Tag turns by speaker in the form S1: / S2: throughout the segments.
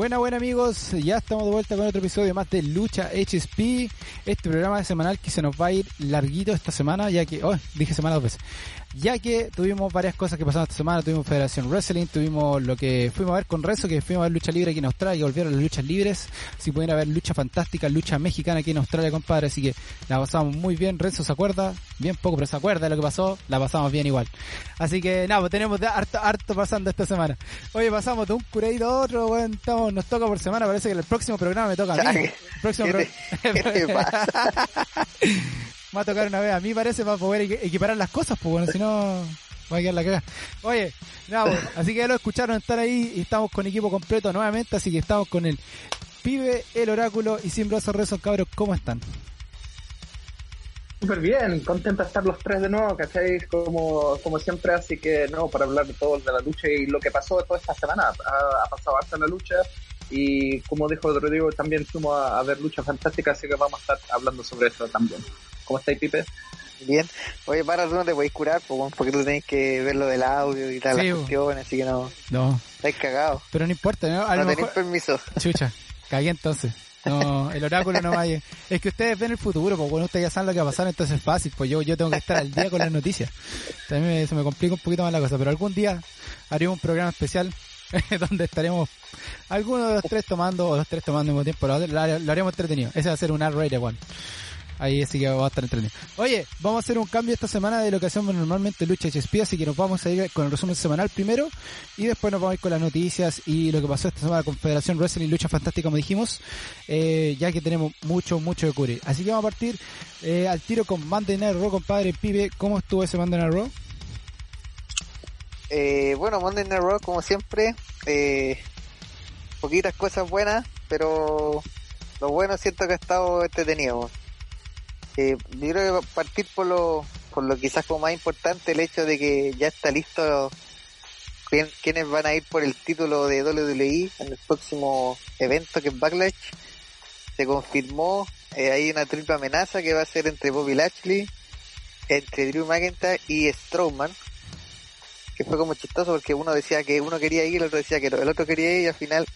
S1: Buena, buena amigos, ya estamos de vuelta con otro episodio más de Lucha HSP, este programa semanal que se nos va a ir larguito esta semana, ya que, oh, dije semana dos veces, ya que tuvimos varias cosas que pasaron esta semana, tuvimos Federación Wrestling, tuvimos lo que fuimos a ver con Rezo, que fuimos a ver lucha libre aquí en Australia, volvieron las luchas libres, si pueden ver lucha fantástica, lucha mexicana aquí en Australia, compadre, así que la pasamos muy bien, Renzo se acuerda, bien poco, pero se acuerda de lo que pasó, la pasamos bien igual. Así que nada, pues tenemos de harto, harto pasando esta semana. Oye, pasamos de un curadito a otro, bueno, estamos nos toca por semana, parece que el próximo programa me toca a mí. El próximo programa. va a tocar una vez a mí parece para poder equiparar las cosas, pues bueno, si no va a quedar la cagada. Oye, nada, pues, así que ya lo escucharon estar ahí y estamos con equipo completo nuevamente, así que estamos con el pibe, el oráculo y sin brazos rezos, cabros, ¿cómo están?
S2: Súper bien, contento de estar los tres de nuevo, ¿cachai? Como, como siempre, así que no, para hablar de todo de la lucha y lo que pasó toda esta semana. Ha, pasado hasta la lucha y como dijo Rodrigo, también fuimos a, ver lucha fantástica, así que vamos a estar hablando sobre eso también. ¿Cómo estáis, Pipe?
S3: Bien. Oye, para, tú no te podéis curar, porque tú tenés que ver lo del audio y tal, las cuestiones, así que no.
S1: No.
S3: Estáis cagados.
S1: Pero no importa, ¿no?
S3: A no tenés permiso.
S1: Chucha, cagué entonces. No, el oráculo no vaya. Es que ustedes ven el futuro, pues bueno, ustedes ya saben lo que va a pasar, entonces es fácil, pues yo, yo tengo que estar al día con las noticias. También se me complica un poquito más la cosa, pero algún día haremos un programa especial donde estaremos algunos de los tres tomando, o los tres tomando al mismo tiempo, lo, lo, haremos entretenido. Ese va a ser un R-rated one. Ahí sí que va a estar entretenido. Oye, vamos a hacer un cambio esta semana de lo que hacemos normalmente Lucha HSP, así que nos vamos a ir con el resumen semanal primero y después nos vamos a ir con las noticias y lo que pasó esta semana con Federación Wrestling y Lucha Fantástica, como dijimos, eh, ya que tenemos mucho, mucho que cubrir. Así que vamos a partir eh, al tiro con Monday Night Raw, compadre Pibe. ¿Cómo estuvo ese Monday Night Raw?
S3: Eh, bueno, Monday Night Raw, como siempre, eh, poquitas cosas buenas, pero lo bueno siento que ha estado entretenido. Eh, yo creo que partir por lo, por lo quizás como más importante, el hecho de que ya está listo quienes van a ir por el título de WWE en el próximo evento que es Backlash. Se confirmó, eh, hay una triple amenaza que va a ser entre Bobby Lashley, entre Drew McIntyre y Strowman. Que fue como chistoso porque uno decía que uno quería ir el otro decía que el otro quería ir y al final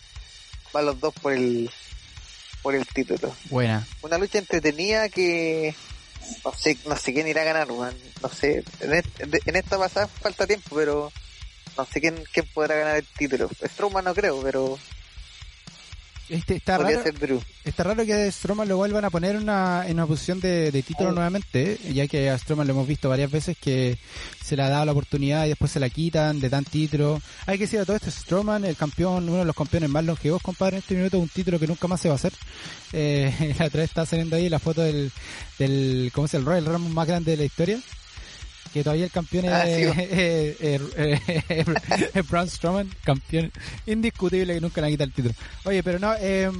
S3: van los dos por el por el título.
S1: Buena.
S3: Una lucha entretenida que no sé, no sé quién irá a ganar, No sé, en, esta pasada falta tiempo, pero no sé quién, quién podrá ganar el título. Strowman no creo, pero
S1: este, está, raro, está raro que a Strowman lo vuelvan a poner una, en una posición de, título oh. nuevamente, ya que a Strowman lo hemos visto varias veces que se le ha dado la oportunidad y después se la quitan, de tan título. Hay que decir a todo esto, Strowman, el campeón, uno de los campeones más longevos, compadre, en este minuto un título que nunca más se va a hacer. Eh, la otra vez está saliendo ahí la foto del, del ¿cómo es el Royal Rumble más grande de la historia? Que todavía el campeón es, ah, eh, Braun Strowman, campeón indiscutible que nunca le quita el título. Oye, pero no, eh,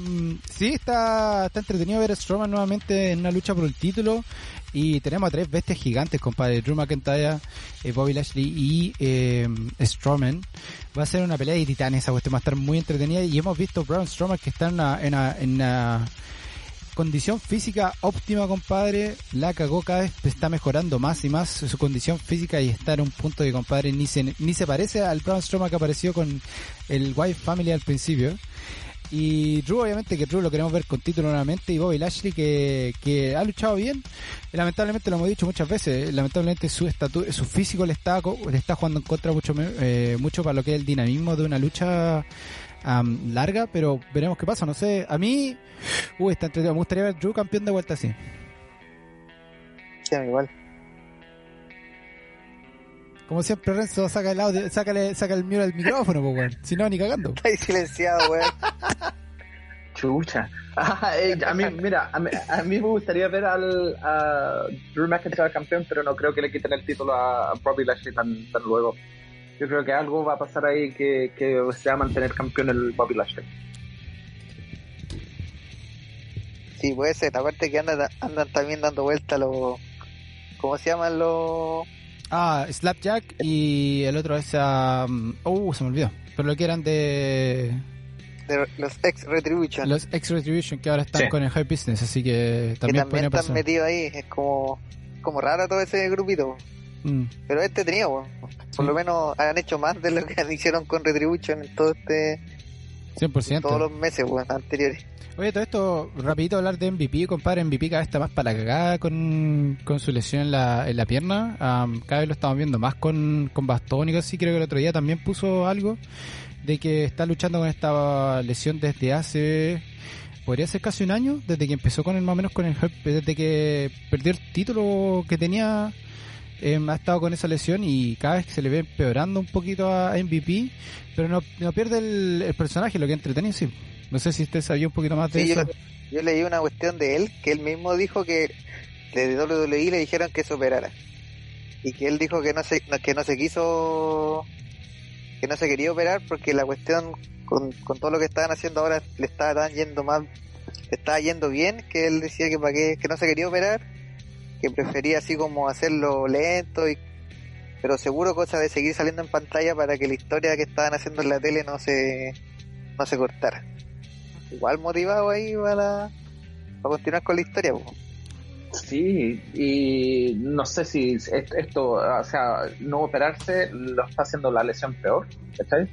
S1: sí está, está entretenido ver a Strowman nuevamente en una lucha por el título y tenemos a tres bestias gigantes, compadre, Drew McIntyre, eh, Bobby Lashley y eh, Strowman. Va a ser una pelea de titanes, esa cuestión va a estar muy entretenida y hemos visto Braun Strowman que está en una, en una, en una condición física óptima, compadre. La cagó cada vez está mejorando más y más su condición física y está en un punto de compadre ni se, ni se parece al Braun Strowman que apareció con el White Family al principio. Y Drew, obviamente, que Drew lo queremos ver con título nuevamente. Y Bobby Lashley, que, que ha luchado bien. lamentablemente, lo hemos dicho muchas veces, lamentablemente su estatura, su físico le está, le está jugando en contra mucho, eh, mucho para lo que es el dinamismo de una lucha larga, pero veremos qué pasa. No sé, a mí, uy, está entretenido. Me gustaría ver Drew campeón de vuelta así.
S3: Sí, igual.
S1: Como siempre, Renzo saca el audio, sácale, saca el mío del micrófono, pues, weón. Si no, ni cagando.
S3: Está ahí silenciado, weón.
S2: Chucha. Ah, eh, a mí, mira, a mí, me gustaría ver al a Drew McIntyre campeón, pero no creo que le quiten el título a Bobby Lashley tan, tan luego. Yo creo que algo va a pasar ahí que, que se va a mantener campeón el Bobby Lashley.
S3: Sí, puede ser. Aparte que andan, andan también dando vuelta los... ¿Cómo se llaman los...?
S1: Ah, Slapjack y el otro es... Um, uh, se me olvidó. Pero lo que eran de...
S3: De los ex Retribution.
S1: Los ex Retribution que ahora están con el High Business, así que también,
S3: que también están metidos ahí. Es como, como raro todo ese grupito. Mm. Pero este tenía, por lo menos han hecho más de lo que hicieron con Retribution en todo este
S1: 100%.
S3: Todos los meses, anteriores.
S1: Oye, todo esto, rapidito hablar de MVP, compadre, MVP cada vez está más para la cagada con, con su lesión en la, en la pierna, cada vez lo estamos viendo más con, con bastón y así, creo que el otro día también puso algo de que está luchando con esta lesión desde hace, podría ser casi un año, desde que empezó con el más o menos con el desde que perdió el título que tenía, em, ha estado con esa lesión y cada vez se le ve empeorando un poquito a MVP, pero no, no pierde el, el personaje, lo que entretenido sí. No sé si usted sabía un poquito más de eso.
S3: Yo, leí una cuestión de él, que él mismo dijo que de WWE le dijeron que se operara. Y que él dijo que no se, que no se quiso, que no se quería operar porque la cuestión con, todo lo que estaban haciendo ahora le estaba yendo mal, le estaba yendo bien, que él decía que para qué, que no se quería operar, que prefería así como hacerlo lento y pero seguro cosa de seguir saliendo en pantalla para que la historia que estaban haciendo en la tele no se no se cortara igual motivado ahí para, para continuar con la historia.
S2: Sí, y no sé si esto, o sea, no operarse lo está haciendo la lesión peor, ¿cachai?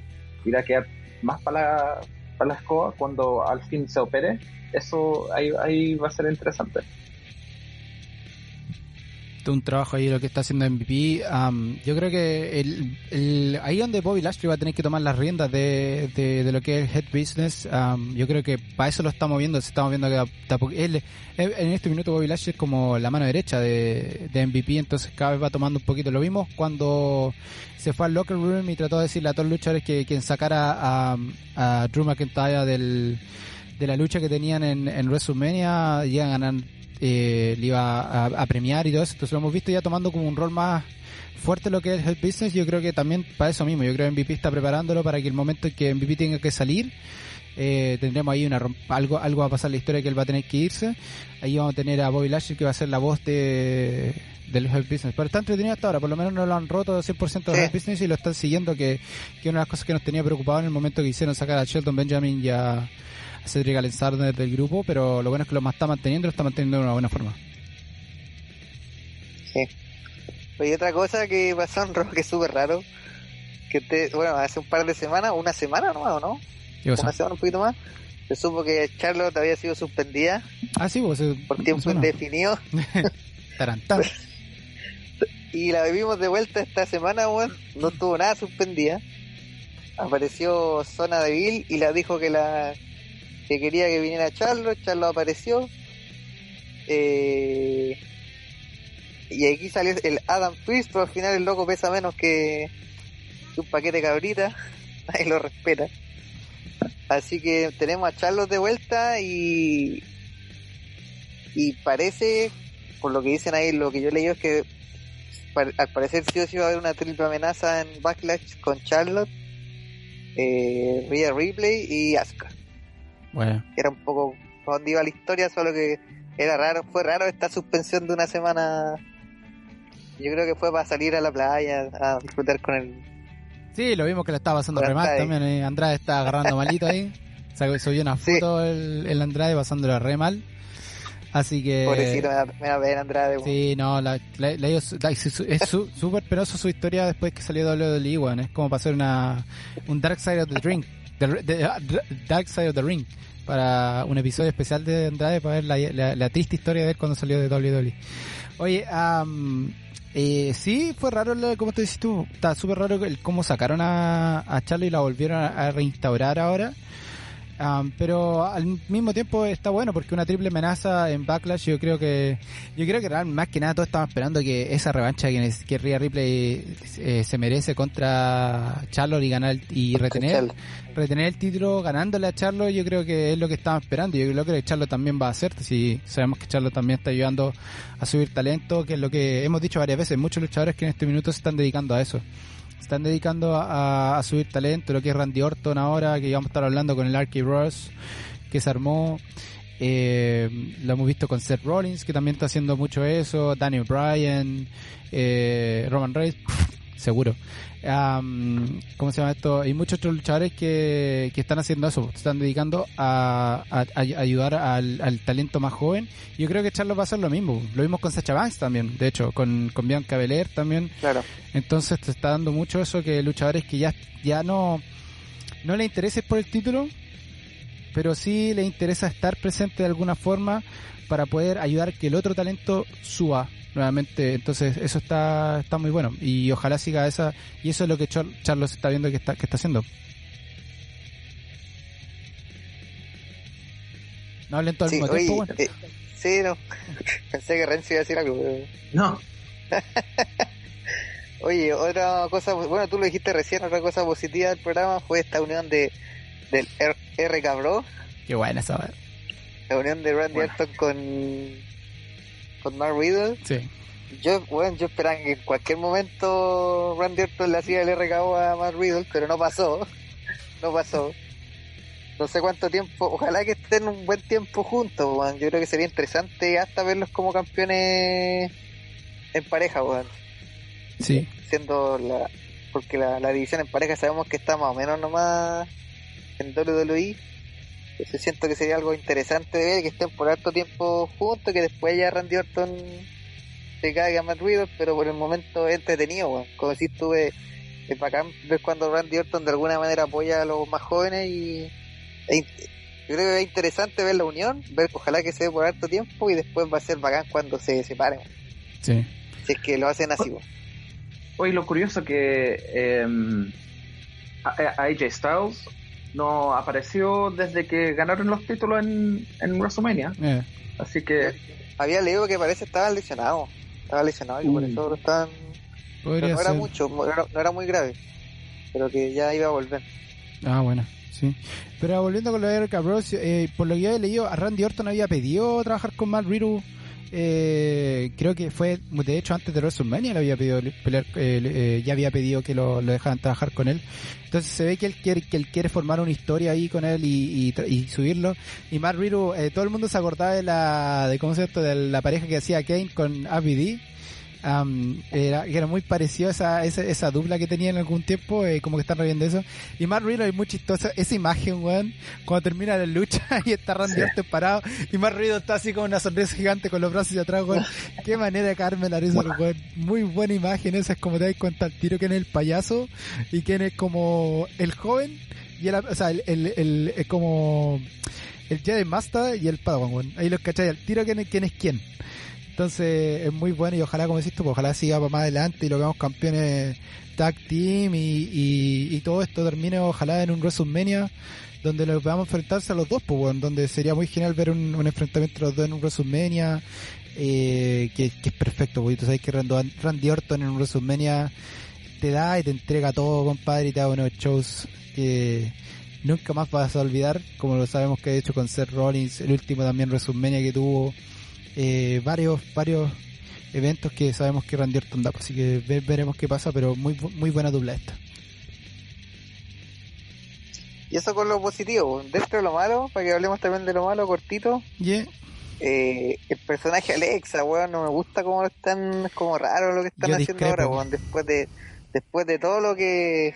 S2: Ir a quedar más para la, para la escoba cuando al fin se opere, eso ahí, ahí va a ser interesante
S1: un trabajo ahí lo que está haciendo MVP. yo creo que el, el, ahí donde Bobby Lashley va a tener que tomar las riendas de, de, lo que es head business, yo creo que para eso lo estamos viendo. Se estamos viendo que él, en este minuto Bobby Lashley es como la mano derecha de, de MVP, entonces cada vez va tomando un poquito. Lo vimos cuando se fue al locker room y trató de decirle a todos los luchadores que quien sacara a, a Drew McIntyre del, de la lucha que tenían en, en WrestleMania iban a ganar eh, le iba a, premiar y todo eso. Entonces lo hemos visto ya tomando como un rol más fuerte lo que es el business. Yo creo que también para eso mismo. Yo creo que MVP está preparándolo para que el momento en que MVP tenga que salir, eh, tendremos ahí una algo algo va a pasar en la historia que él va a tener que irse. Ahí vamos a tener a Bobby Lashley que va a ser la voz de del Health Business. Pero está entretenido hasta ahora, por lo menos no lo han roto 100% del Health Business y lo están siguiendo, que, que una de las cosas que nos tenía preocupado en el momento que hicieron sacar a Shelton Benjamin y a, Cedric Alexander del grupo, pero lo bueno es que lo está manteniendo, lo está manteniendo de una buena forma.
S3: Sí. Y otra cosa que pasó en Rock que es súper raro, que te, bueno, hace un par de semanas, una semana nomás, ¿o no? Una semana, un poquito más, se supo que Charlotte había sido suspendida.
S1: Ah, sí, pues,
S3: por tiempo indefinido.
S1: Tarantán.
S3: y la vivimos de vuelta esta semana, bueno, no estuvo nada suspendida. Apareció Zona de Bill y la dijo que la que quería que viniera Charlo, Charlo apareció. Eh, y aquí salió el Adam Twist, pero al final el loco pesa menos que, un paquete cabrita, nadie lo respeta. Así que tenemos a Charlos de vuelta y y parece, por lo que dicen ahí, lo que yo leí es que al parecer sí o sí va a haber una triple amenaza en Backlash con Charlotte, eh, Rhea Ripley y Asuka.
S1: Bueno.
S3: Era un poco donde iba la historia, solo que era raro, fue raro esta suspensión de una semana. Yo creo que fue para salir a la playa a disfrutar con el.
S1: Sí, lo vimos que lo estaba pasando re mal también. Eh. Andrade está agarrando malito ahí. Subió una foto el, el, Andrade pasándolo re mal. Así que.
S3: Pobrecito, me va a ver Andrade.
S1: Sí, no, la, es súper penoso su historia después que salió WWE, bueno, es como pasar una, un Dark Side of the Drink Ah, Dark Side of the Ring para un episodio especial de Andrade para ver la, triste historia de él cuando salió de WWE. Oye, eh, sí, fue raro, como te dices tú, está súper raro el cómo sacaron a, a Charlie y la volvieron a reinstaurar ahora pero al mismo tiempo está bueno porque una triple amenaza en Backlash yo creo que yo creo que más que nada todos estaban esperando que esa revancha que, que Rhea Ripley eh, se merece contra Charlotte y ganar y retener retener el título ganándole a Charlotte yo creo que es lo que estaban esperando. Y yo creo que Charlotte también va a hacer si sabemos que Charlotte también está ayudando a subir talento que es lo que hemos dicho varias veces muchos luchadores que en este minuto se están dedicando a eso están dedicando a, subir talento, lo que es Randy Orton ahora, que vamos a estar hablando con el Arky Ross, que se armó. Eh, lo hemos visto con Seth Rollins, que también está haciendo mucho eso, Daniel Bryan, eh, Roman Reigns, seguro. ¿Cómo se llama esto? Hay muchos otros luchadores que, que están haciendo eso, se están dedicando a, ayudar al, talento más joven. Yo creo que Charlos va a hacer lo mismo. Lo vimos con Sacha Banks también, de hecho, con, con Bianca Belair también.
S3: Claro.
S1: Entonces te está dando mucho eso que luchadores que ya, ya no, no le intereses por el título, pero sí le interesa estar presente de alguna forma para poder ayudar que el otro talento suba nuevamente. Entonces, eso está, está muy bueno. Y ojalá siga esa, y eso es lo que Charlos está viendo que está, que está haciendo. No hablen todo el sí, tiempo,
S3: eh, sí, no. Pensé que Renzi iba a decir algo.
S2: No.
S3: oye, otra cosa, bueno, tú lo dijiste recién, otra cosa positiva del programa fue esta unión de del R, R Cabro.
S1: Qué buena esa,
S3: La unión de Randy Orton con con Mark Riddle.
S1: Sí.
S3: Yo, bueno, yo esperaba que en cualquier momento Randy Orton le hacía el RKO a Mark Riddle, pero no pasó. No pasó no sé cuánto tiempo, ojalá que estén un buen tiempo juntos, Yo creo que sería interesante hasta verlos como campeones en pareja, weón.
S1: Sí.
S3: Siendo la, porque la, división en pareja sabemos que está más o menos nomás en WWE. Entonces siento que sería algo interesante de ver que estén por harto tiempo juntos, que después ya Randy Orton se caiga más ruido, pero por el momento es entretenido, weón. Como si estuve es bacán ver cuando Randy Orton de alguna manera apoya a los más jóvenes y yo creo que es interesante ver la unión, ver ojalá que se dé por harto tiempo y después va a ser bacán cuando se separen.
S1: Sí.
S3: Si es que lo hacen así.
S2: Hoy lo curioso que eh, AJ Styles no apareció desde que ganaron los títulos en, en WrestleMania. Eh. Así que...
S3: Había leído que parece estaba lesionado. Estaba lesionado y por eso estaban... no era mucho, no era muy grave. Pero que ya iba a volver.
S1: Ah, bueno. Pero volviendo con lo de Eric Bros, eh, por lo que yo he leído, a Randy Orton había pedido trabajar con Matt Riddle. Eh, creo que fue, de hecho, antes de WrestleMania le había pedido pelear, eh, ya había pedido que lo, dejaran trabajar con él. Entonces se ve que él quiere, que él quiere formar una historia ahí con él y, y, subirlo. Y Matt Riddle, todo el mundo se acordaba de la, de cómo se de la pareja que hacía Kane con ABD era, era muy parecido a esa, esa, esa, dupla que tenía en algún tiempo, eh, como que están reviendo eso. Y Matt Riddle es muy chistosa, esa imagen, weón, cuando termina la lucha y está Randy Orton parado y Matt Riddle está así con una sonrisa gigante con los brazos hacia atrás, weón. Qué manera de caerme la risa, weón. Muy buena imagen esa, es como te das cuenta el tiro que es el payaso y que es como el joven y el, o sea, el, el, el, como el Jedi Master y el Padawan, weón. Ahí los cacháis al tiro quién, quién es quién. Entonces es muy bueno y ojalá, como decís tú, pues, ojalá siga para más adelante y lo veamos campeones tag team y, todo esto termine ojalá en un WrestleMania donde nos veamos enfrentarse a los dos, pues bueno, donde sería muy genial ver un, enfrentamiento de los dos en un WrestleMania, eh, que, es perfecto, porque tú sabes que Randy Orton en un WrestleMania te da y te entrega todo, compadre, y te da unos shows que nunca más vas a olvidar, como lo sabemos que ha hecho con Seth Rollins, el último también WrestleMania que tuvo eh, varios varios eventos que sabemos que Randy Orton da, así que veremos qué pasa, pero muy muy buena dupla esta.
S3: Y eso con lo positivo, dentro de lo malo, para que hablemos también de lo malo cortito. Eh, el personaje Alexa, weón, no me gusta cómo lo están, es como raro lo que están haciendo ahora, weón, después de, después de todo lo que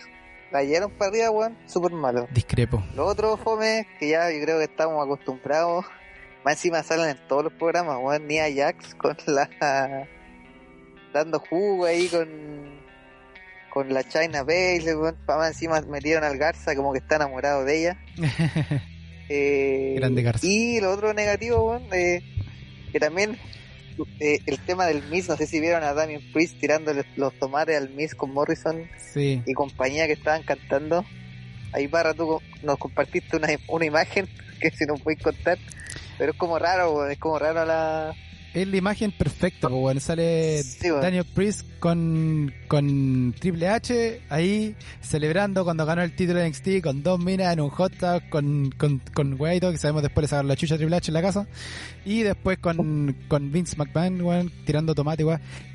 S3: cayeron para arriba, weón, súper malo.
S1: Discrepo.
S3: Lo otro, Fome, que ya yo creo que estamos acostumbrados más encima salen en todos los programas, weón, ni a Jax con la. dando jugo ahí con. con la China Bale, weón. Más encima metieron al Garza como que está enamorado de ella.
S1: eh, Grande Garza.
S3: Y lo otro negativo, weón, eh, que también eh, el tema del Miss, no sé si vieron a Damien Priest tirándole los tomates al Miss con Morrison y compañía que estaban cantando. Ahí para tú nos compartiste una, una imagen que si nos puedes contar pero es como raro, es como raro la...
S1: Es la imagen perfecta, bueno, sale Daniel Priest con, con Triple H ahí celebrando cuando ganó el título de NXT con dos minas en un hot tub con, con, con que sabemos después de sacar la chucha Triple H en la casa. Y después con, con Vince McMahon tirando tomate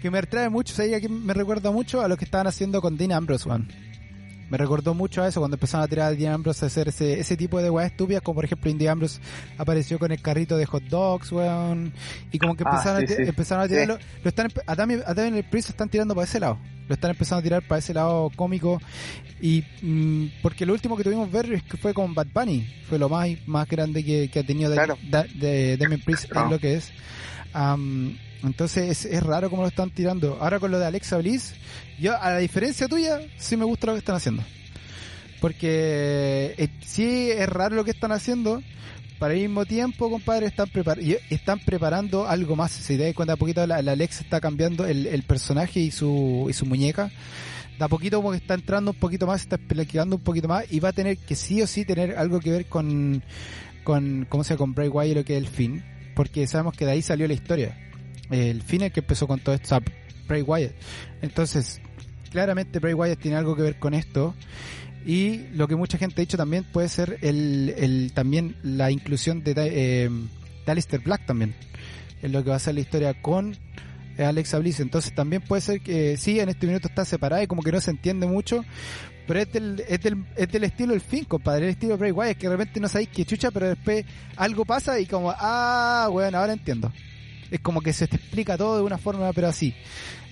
S1: que me trae mucho, o sea, me recuerda mucho a lo que estaban haciendo con Dean Ambrose weón me recordó mucho a eso cuando empezaron a tirar a Dean Ambrose a hacer ese, ese tipo de weas estúpidas, como por ejemplo Indy Ambrose apareció con el carrito de hot dogs, weón, y como que ah, empezaron, a, empezaron a tirarlo, lo están, a Damien, a el Priest están tirando para ese lado, lo están empezando a tirar para ese lado cómico, y mm, porque lo último que tuvimos ver es que fue con Bad Bunny, fue lo más, más grande que, ha tenido de, de, Damien Priest es lo que es. Entonces es, raro como lo están tirando. Ahora con lo de Alexa Bliss, yo, a la diferencia tuya, sí me gusta lo que están haciendo. Porque eh, sí es raro lo que están haciendo, para el mismo tiempo, compadre, están, prepar están preparando algo más. Si te das cuenta, un poquito la, la Alex está cambiando el, personaje y su, y su muñeca. Da poquito como que está entrando un poquito más, está explicando un poquito más y va a tener que sí o sí tener algo que ver con, con ¿cómo se llama? Con Bray Wyatt lo que es el fin. Porque sabemos que de ahí salió la historia. El fin el que empezó con todo esto, o Bray Wyatt. Entonces, claramente Bray Wyatt tiene algo que ver con esto y lo que mucha gente ha dicho también puede ser el, el también la inclusión de, eh, Black también. En lo que va a ser la historia con Alexa Bliss. Entonces también puede ser que sí, en este minuto está separada y como que no se entiende mucho. Pero es del, es del, es del estilo del fin, compadre. El estilo Bray Wyatt, que realmente no sabéis qué chucha, pero después algo pasa y como, ah, bueno, ahora entiendo. Es como que se te explica todo de una forma, pero así.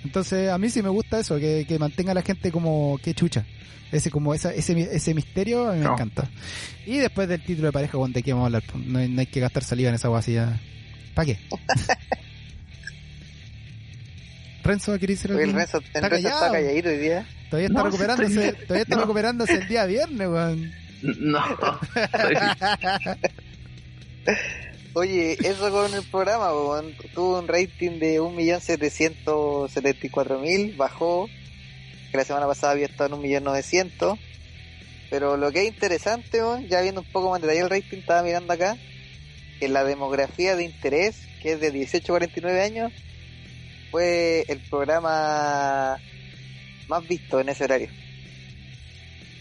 S1: Entonces a mí sí me gusta eso, que, que mantenga a la gente como que chucha. Ese como esa, ese, ese misterio a mí me encanta. Y después del título de pareja, ¿de qué vamos a hablar? No hay, que gastar saliva en esa guasilla. ¿Para qué? Renzo, ¿querés decir
S3: algo? Renzo, ¿Está, está calladito hoy día.
S1: Todavía está recuperándose, todavía está recuperándose el día viernes, weón.
S2: No.
S3: Oye, eso con el programa, weón. Tuvo un rating de 1.774.000, bajó que la semana pasada había estado en un millón novecientos. Pero lo que es interesante, ya viendo un poco más de detalle el rating, estaba mirando acá, que la demografía de interés, que es de 18 a 49 años, fue el programa más visto en ese horario.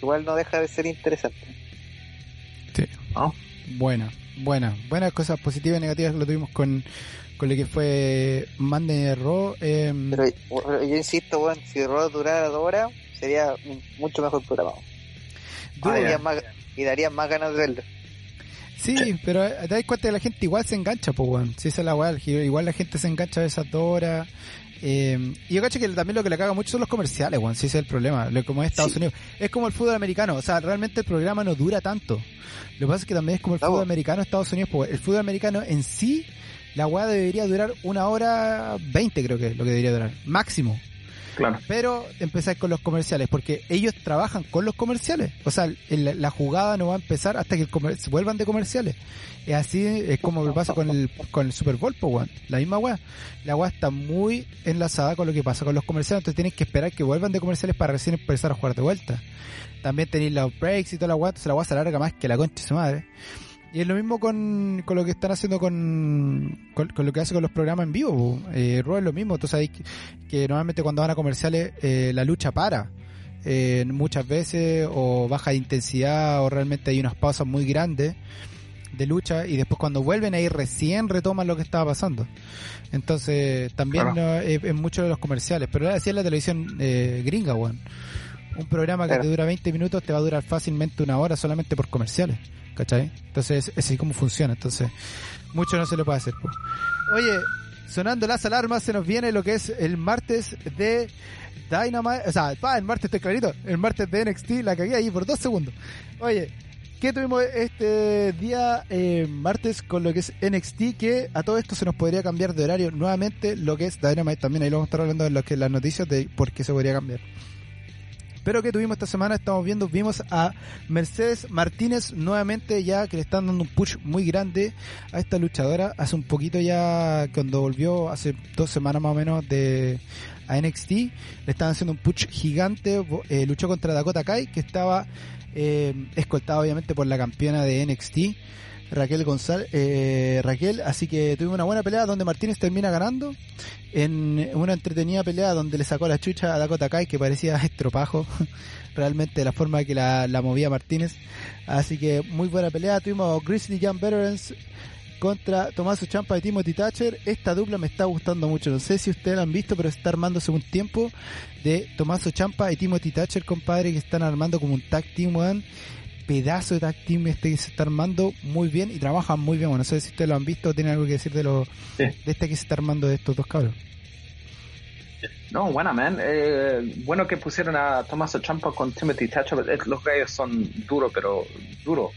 S3: Igual no deja de ser interesante.
S1: Sí. Buena, buena. Buenas cosas positivas y negativas lo tuvimos con con lo que fue Mande Raw. Em,
S3: pero, yo insisto, bueno, si Raw durara dos horas, sería mucho mejor programa. y daría más ganas de verlo.
S1: Sí, pero eh, te das cuenta que la gente igual se engancha, pues, bueno. Si esa es la weá, igual la gente se engancha a esas dos horas. Eh, y yo cacho que también lo que le caga mucho son los comerciales, weón. Si ese es el problema, como es Estados Unidos. Es como el fútbol americano, o sea, realmente el programa no dura tanto. Lo que pasa es que también es como el fútbol americano Estados Unidos, porque el fútbol americano en sí la weá debería durar una hora veinte, creo que es lo que debería durar, máximo. Pero empezar con los comerciales, porque ellos trabajan con los comerciales. O sea, la jugada no va a empezar hasta que se vuelvan de comerciales. Es así, es como pasa con el, con el Super Bowl, pues, La misma weá. La weá está muy enlazada con lo que pasa con los comerciales, entonces tienen que esperar que vuelvan de comerciales para recién empezar a jugar de vuelta. También tenéis los breaks y toda la weá, entonces la weá se alarga más que la concha de su madre. Y es lo mismo con, con lo que están haciendo con, con, lo que hace con los programas en vivo. Eh, es lo mismo. Tú sabes que, normalmente cuando van a comerciales eh, la lucha para. Eh, muchas veces o baja de intensidad o realmente hay unas pausas muy grandes de lucha y después cuando vuelven ahí recién retoman lo que estaba pasando. Entonces también es, mucho de los comerciales. Pero así es la televisión eh, gringa, weón. Un programa que te dura 20 minutos te va a durar fácilmente una hora solamente por comerciales. ¿cachai? Entonces, es así como funciona. Entonces, mucho no se lo puede hacer. Oye, sonando las alarmas, se nos viene lo que es el martes de Dynamite. O sea, el martes estoy clarito. El martes de NXT, la cagué ahí por dos segundos. Oye, ¿qué tuvimos este día eh, martes con lo que es NXT? Que a todo esto se nos podría cambiar de horario nuevamente lo que es Dynamite también. Ahí lo vamos a estar hablando en lo que las noticias de por qué se podría cambiar. Pero que tuvimos esta semana, estamos viendo, vimos a Mercedes Martínez nuevamente ya que le están dando un push muy grande a esta luchadora. Hace un poquito ya, cuando volvió hace dos semanas más o menos de a NXT, le estaban haciendo un push gigante, eh, luchó contra Dakota Kai, que estaba eh, escoltado obviamente por la campeona de NXT. Raquel González, eh, Raquel, así que tuvimos una buena pelea donde Martínez termina ganando en una entretenida pelea donde le sacó la chucha a Dakota Kai que parecía estropajo realmente la forma que la, movía Martínez. Así que muy buena pelea tuvimos Grizzly Young Veterans contra Tomás Champa y Timothy Thatcher. Esta dupla me está gustando mucho no sé si ustedes la han visto pero está armándose un tiempo de Tomás Champa y Timothy Thatcher compadre que están armando como un tag team one pedazo de tag team este que se está armando muy bien y trabajan muy bien. Bueno, no sé si ustedes lo han visto o tienen algo que decir de lo de este que se está armando de estos dos cabros.
S2: No, buena, man. Eh, bueno que pusieron a Tomás Champa con Timothy Thatcher. Los gallos son duros, pero duros.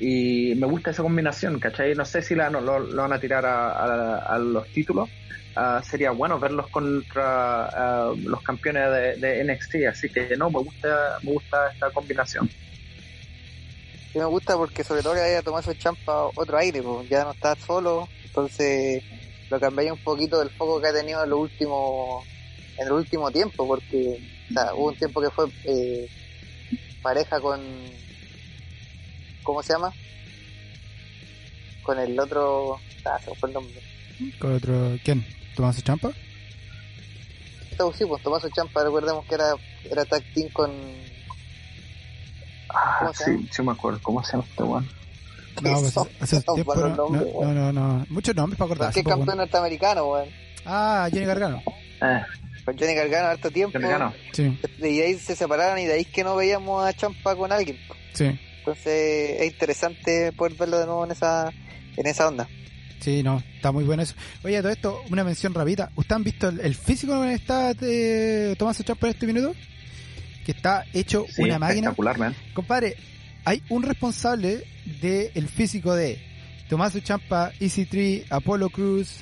S2: Y me gusta esa combinación, ¿cachai? No sé si la, lo, van a tirar a, los títulos. Ah, sería bueno verlos contra ah, los campeones de, de, NXT. Así que no, me gusta, me gusta esta combinación.
S3: Y me gusta porque sobre todo le vaya a tomar su champa otro aire, pues ya no está solo, entonces lo cambié un poquito del foco que ha tenido en los últimos en el último tiempo, porque hubo un tiempo que fue eh, pareja con ¿cómo se llama? Con el otro, ah, se fue el nombre.
S1: ¿Con otro quién? ¿Tomás Champa?
S3: Sí, pues Tomás Champa, recordemos que era era tag team con
S2: Ah, sí, sí me acuerdo. ¿Cómo se llama este weón?
S1: No, pues, hace tiempo no, no, no, no, Muchos nombres para acordar.
S3: ¿Qué campeón norteamericano, weón?
S1: Ah, Johnny Gargano.
S3: Eh. Con Johnny Gargano harto tiempo. Johnny Gargano. Sí. Y ahí se separaron y de ahí es que no veíamos a Champa con alguien.
S1: Sí.
S3: Entonces es interesante poder verlo de nuevo en esa, en esa onda.
S1: Sí, no, está muy bueno eso. Oye, todo esto, una mención rapidita. ¿Ustedes han visto el, físico que está de Tomás Champa en este minuto? Que está hecho una máquina.
S2: Espectacular,
S1: Compadre, hay un responsable del físico de Tomás Champa, Easy Tree, Apollo Cruz,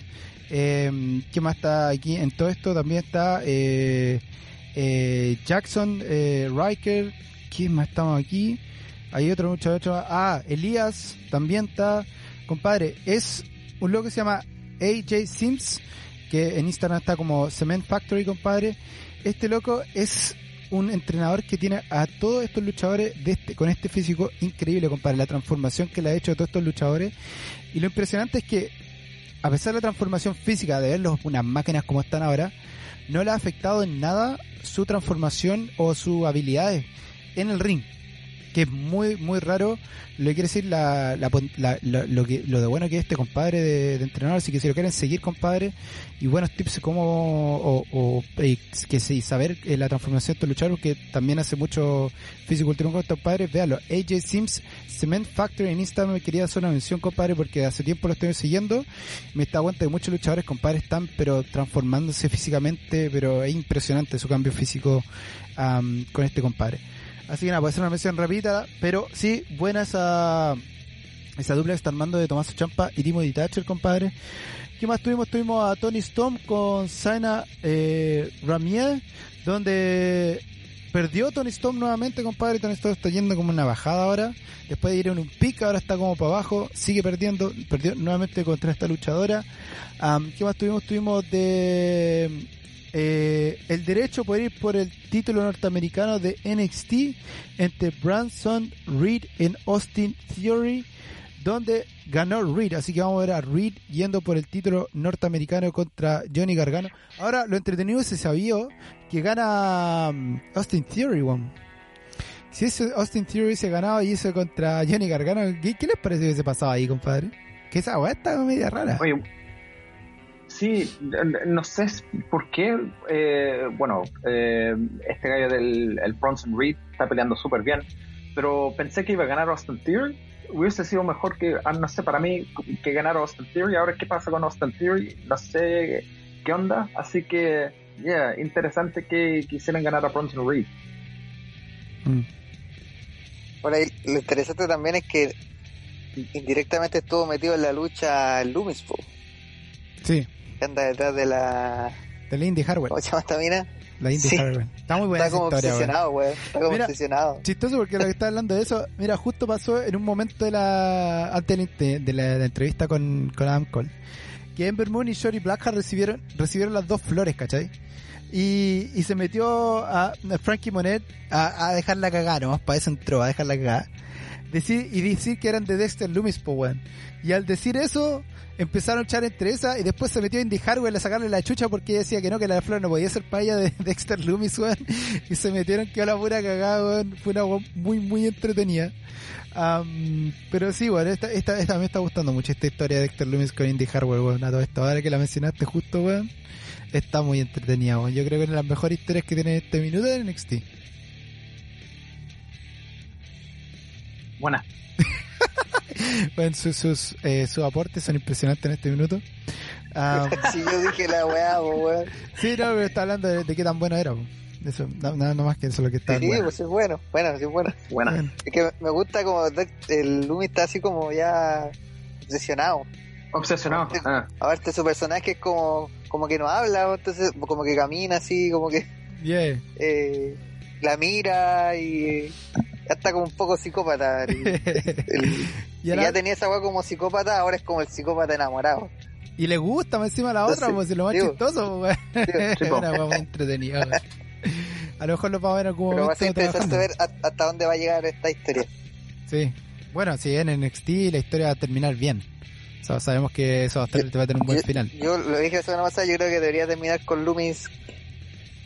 S1: eh, ¿qué más está aquí? En todo esto también está eh, eh, Jackson, eh, Riker, ¿quién más estamos aquí? Hay otro muchacho, ah, Elías también está, compadre, es un loco que se llama AJ Sims, que en Instagram está como Cement Factory, compadre. Este loco es un entrenador que tiene a todos estos luchadores de este, con este físico increíble, compadre, la transformación que le ha hecho a todos estos luchadores. Y lo impresionante es que, a pesar de la transformación física, de verlos unas máquinas como están ahora, no le ha afectado en nada su transformación o sus habilidades en el ring que es muy muy raro lo que quiere decir la, lo, que, lo de bueno que es este compadre de, entrenador así que si lo quieren seguir compadre y buenos tips como o, o que sí, saber eh, la transformación de estos luchadores que también hace mucho físico con estos padres véanlo AJ Sims Cement Factory en Instagram me quería hacer una mención compadre porque hace tiempo lo estoy siguiendo me está cuenta que muchos luchadores compadre están pero transformándose físicamente pero es impresionante su cambio físico con este compadre Así que nada, puede ser una mención rápida, pero sí, buena esa, esa dupla que está armando de Tomás Champa y Timo Thatcher, compadre. ¿Qué más tuvimos? Tuvimos a Tony Storm con Sana eh, Ramier, donde perdió Tony Storm nuevamente, compadre. Tony Storm está yendo como una bajada ahora. Después de ir en un pick, ahora está como para abajo. Sigue perdiendo. Perdió nuevamente contra esta luchadora. ¿Qué más tuvimos? Tuvimos de eh, el derecho por ir por el título norteamericano de NXT entre Branson Reed en Austin Theory, donde ganó Reed. Así que vamos a ver a Reed yendo por el título norteamericano contra Johnny Gargano. Ahora, lo entretenido se sabía que gana um, Austin Theory, one. Si ese Austin Theory se ganaba y hizo contra Johnny Gargano, ¿qué, les parece que se pasaba ahí, compadre? Que esa weá está media rara.
S2: Sí, no sé por qué. Eh, bueno, eh, este gallo del el Bronson Reed está peleando súper bien, pero pensé que iba a ganar Austin Theory. Hubiese sido mejor que, ah, no sé, para mí, que ganar Austin Theory. Ahora, ¿qué pasa con Austin Theory? No sé qué onda. Así que, yeah, interesante que quisieran ganar a Bronson Reed.
S3: Mm. Por ahí, lo interesante también es que indirectamente estuvo metido en la lucha Loomis.
S1: Sí
S3: que anda detrás de la.
S1: De la Indy Hardware.
S3: ¿Cómo se llama esta mina?
S1: La Indy Hardware. Está muy buena
S3: Está como obsesionado, güey. Está como obsesionado.
S1: Chistoso porque lo que está hablando de eso, mira, justo pasó en un momento de la. antes de la, entrevista con, con Adam Cole. Que Ember Moon y Shorty Blackheart recibieron, recibieron las dos flores, ¿cachai? Y, y se metió a, Frankie Monet a, a dejarla cagar, nomás para eso entró, a dejarla cagar. Decir, y decir que eran de Dexter Loomis, pues, Y al decir eso, empezaron a echar entre esa y después se metió Indy Hardware a sacarle la chucha porque ella decía que no, que la flor no podía ser ella de Dexter Loomis, weón. Y se metieron que a la pura cagada, weón. Fue una muy, muy entretenida. pero sí, weón, esta, esta, esta, me está gustando mucho esta historia de Dexter Loomis con Indy Hardware, weón. A todo esto, ahora que la mencionaste justo, weón. Está muy entretenida, weón. Yo creo que es de las mejores historias que tiene este minuto de NXT.
S2: Buena.
S1: bueno, sus, sus, eh, sus aportes son impresionantes en este minuto.
S3: si yo dije la weá, weón.
S1: Sí, no, pero está hablando de, qué tan bueno era. Eso, nada más que eso lo que está
S3: Sí, bueno. pues es bueno, bueno, sí es bueno.
S2: Buena.
S3: Es que me gusta como el Lumi está así como ya obsesionado.
S2: Obsesionado.
S3: Ah. A ver, este su personaje es como, como que no habla, entonces como que camina así, como que
S1: yeah.
S3: eh, la mira y ya está como un poco psicópata. ¿Y ya tenía esa weá como psicópata, ahora es como el psicópata enamorado.
S1: Y le gusta más encima la otra, pues si lo más chistoso, weón. Era muy entretenido, A lo mejor lo vamos a ver como.
S3: Pero va a ser interesante ver hasta dónde va a llegar esta historia.
S1: Sí. Bueno, si en NXT la historia va a terminar bien. O sea, sabemos que eso va a, tener un buen final.
S3: Yo lo dije la semana pasada, yo creo que debería terminar con Loomis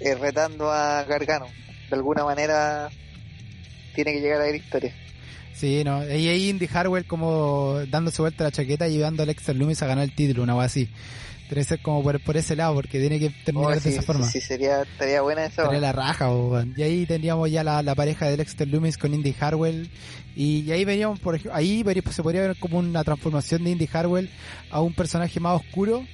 S3: eh, retando a Gargano. De alguna manera tiene que llegar a la historia.
S1: Sí, no. Y ahí Indy Harwell como dándose vuelta la chaqueta y llevando a Alexa Loomis a ganar el título, una cosa así. Tiene que ser como por, por ese lado, porque tiene que terminar oh, de esa forma.
S3: Sí, sería, estaría buena eso.
S1: Sería la raja, Y ahí tendríamos ya la, la pareja de Dexter Loomis con Indy Harwell. Y, ahí veríamos, por ejemplo, ahí se podría ver como una transformación de Indy Harwell a un personaje más oscuro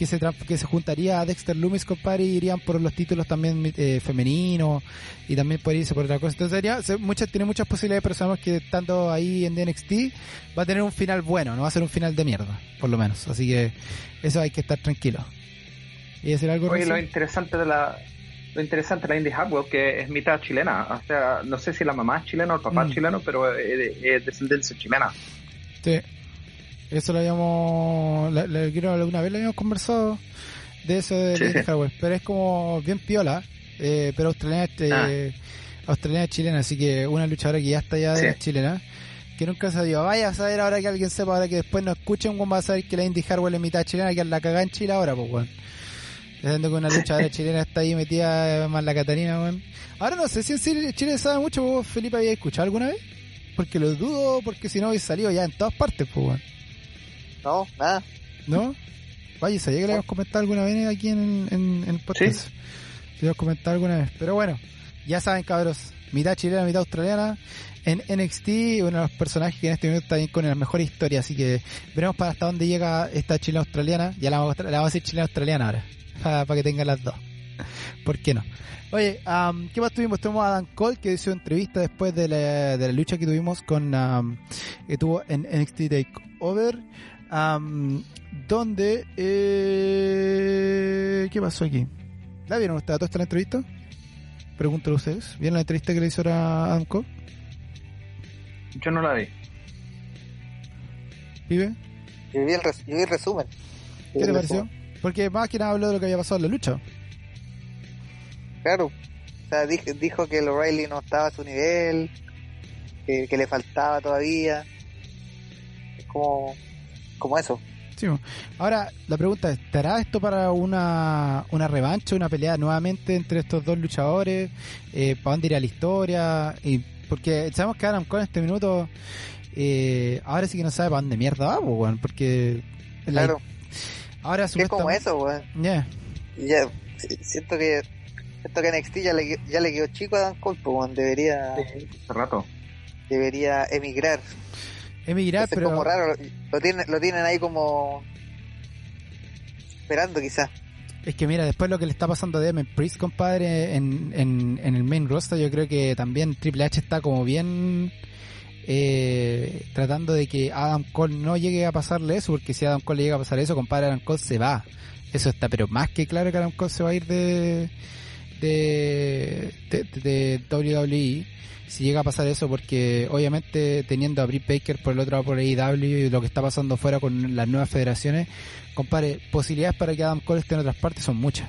S1: que se, que se juntaría a Dexter Loomis, compadre, y irían por los títulos también eh, femeninos y también podría irse por otra cosa. Entonces sería, muchas, tiene muchas posibilidades, pero sabemos que estando ahí en DNXT va a tener un final bueno, no va a ser un final de mierda, por lo menos. Así que eso hay que estar tranquilo.
S2: ¿Y decir algo? Oye, lo interesante de la, lo interesante de la Indie Hardware que es mitad chilena. O sea, no sé si la mamá es chilena o el papá es mm. chileno, pero es, es, descendencia chilena.
S1: Sí. Eso lo habíamos, quiero alguna vez lo habíamos conversado de eso de sí, pero es como bien piola, eh, pero australiana, este, ah. australiana chilena, así que una luchadora que ya está ya de chilena, que nunca se dio, vaya a saber ahora que alguien sepa, ahora que después no escuchen, va a saber que la Indy Hardware es mitad chilena, que es la cagada en Chile ahora, pues weón. Bueno. que una luchadora chilena está ahí metida más la Catarina, weón. Ahora no sé si en Chile sabe mucho, ¿vos, Felipe, había escuchado alguna vez? Porque lo dudo, porque si no hubiese salido ya en todas partes, pues weón.
S3: No, nada.
S1: ¿No? Vaya, ¿sabía que le habíamos comentado alguna vez aquí en, en, el podcast? Sí. Le habíamos comentado alguna vez. Pero bueno, ya saben, cabros. Mitad chilena, mitad australiana. En NXT, uno de los personajes que en este momento está bien con la mejor historia. Así que veremos para hasta dónde llega esta chilena australiana. Ya la vamos, a, la vamos a decir chilena australiana ahora. Para, que tengan las dos. ¿Por qué no? Oye, ¿qué más tuvimos? Tuvimos a Dan Cole que hizo entrevista después de la, de la lucha que tuvimos con que tuvo en NXT Takeover donde eh, ¿qué pasó aquí? ¿La vieron ustedes toda esta entrevista? Pregúntalo ustedes. ¿Vieron la entrevista que le hizo a Adam
S2: Yo no la vi.
S1: ¿Vive?
S3: Yo vi el, resumen.
S1: ¿Qué le pareció? Porque más que nada habló de lo que había pasado en la lucha.
S3: Claro. O sea, dijo, que el O'Reilly no estaba a su nivel, que, que le faltaba todavía. Es como como eso.
S1: Sí, ahora, la pregunta es, ¿estará esto para una, una revancha, una pelea nuevamente entre estos dos luchadores? Eh, ¿Para dónde irá la historia? Y, porque sabemos que Adam Cole en este minuto eh, ahora sí que no sabe para dónde mierda va, pues, porque...
S3: Claro.
S1: ahora
S3: es como eso, weón. Ya. Siento que siento que NXT ya le, ya le quedó chico a Adam Cole, pues, debería...
S2: hace rato.
S3: Debería emigrar
S1: emigrar, pero...
S3: como raro, lo tienen, lo tienen ahí como esperando quizás.
S1: Es que mira, después lo que le está pasando a Demon Priest, compadre, en, en, en, el main roster, yo creo que también Triple H está como bien eh, tratando de que Adam Cole no llegue a pasarle eso, porque si Adam Cole le llega a pasar eso, compadre, Adam Cole se va. Eso está, pero más que claro que Adam Cole se va a ir de, de, de, de WWE si llega a pasar eso, porque obviamente teniendo a Britt Baker por el otro lado por AEW y lo que está pasando fuera con las nuevas federaciones, compare, posibilidades para que Adam Cole esté en otras partes son muchas.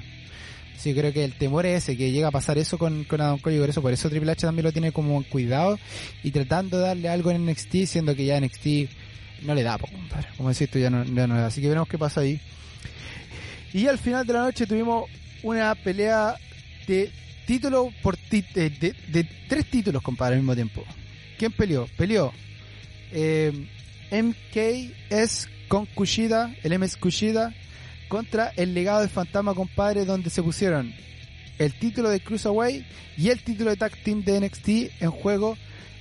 S1: Sí, creo que el temor es ese, que llega a pasar eso con, con Adam Cole y por eso, por eso Triple H también lo tiene como en cuidado y tratando de darle algo en NXT, siendo que ya NXT no le da, compadre. Como decís tú, ya no, ya no le da. Así que veremos qué pasa ahí. Y al final de la noche tuvimos una pelea de título por de, de, tres títulos, compadre, al mismo tiempo. ¿Quién peleó? Peleó eh, MKS con Kushida, el MS Kushida, contra el legado del fantasma, compadre, donde se pusieron el título de Cruiserweight y el título de Tag Team de NXT en juego.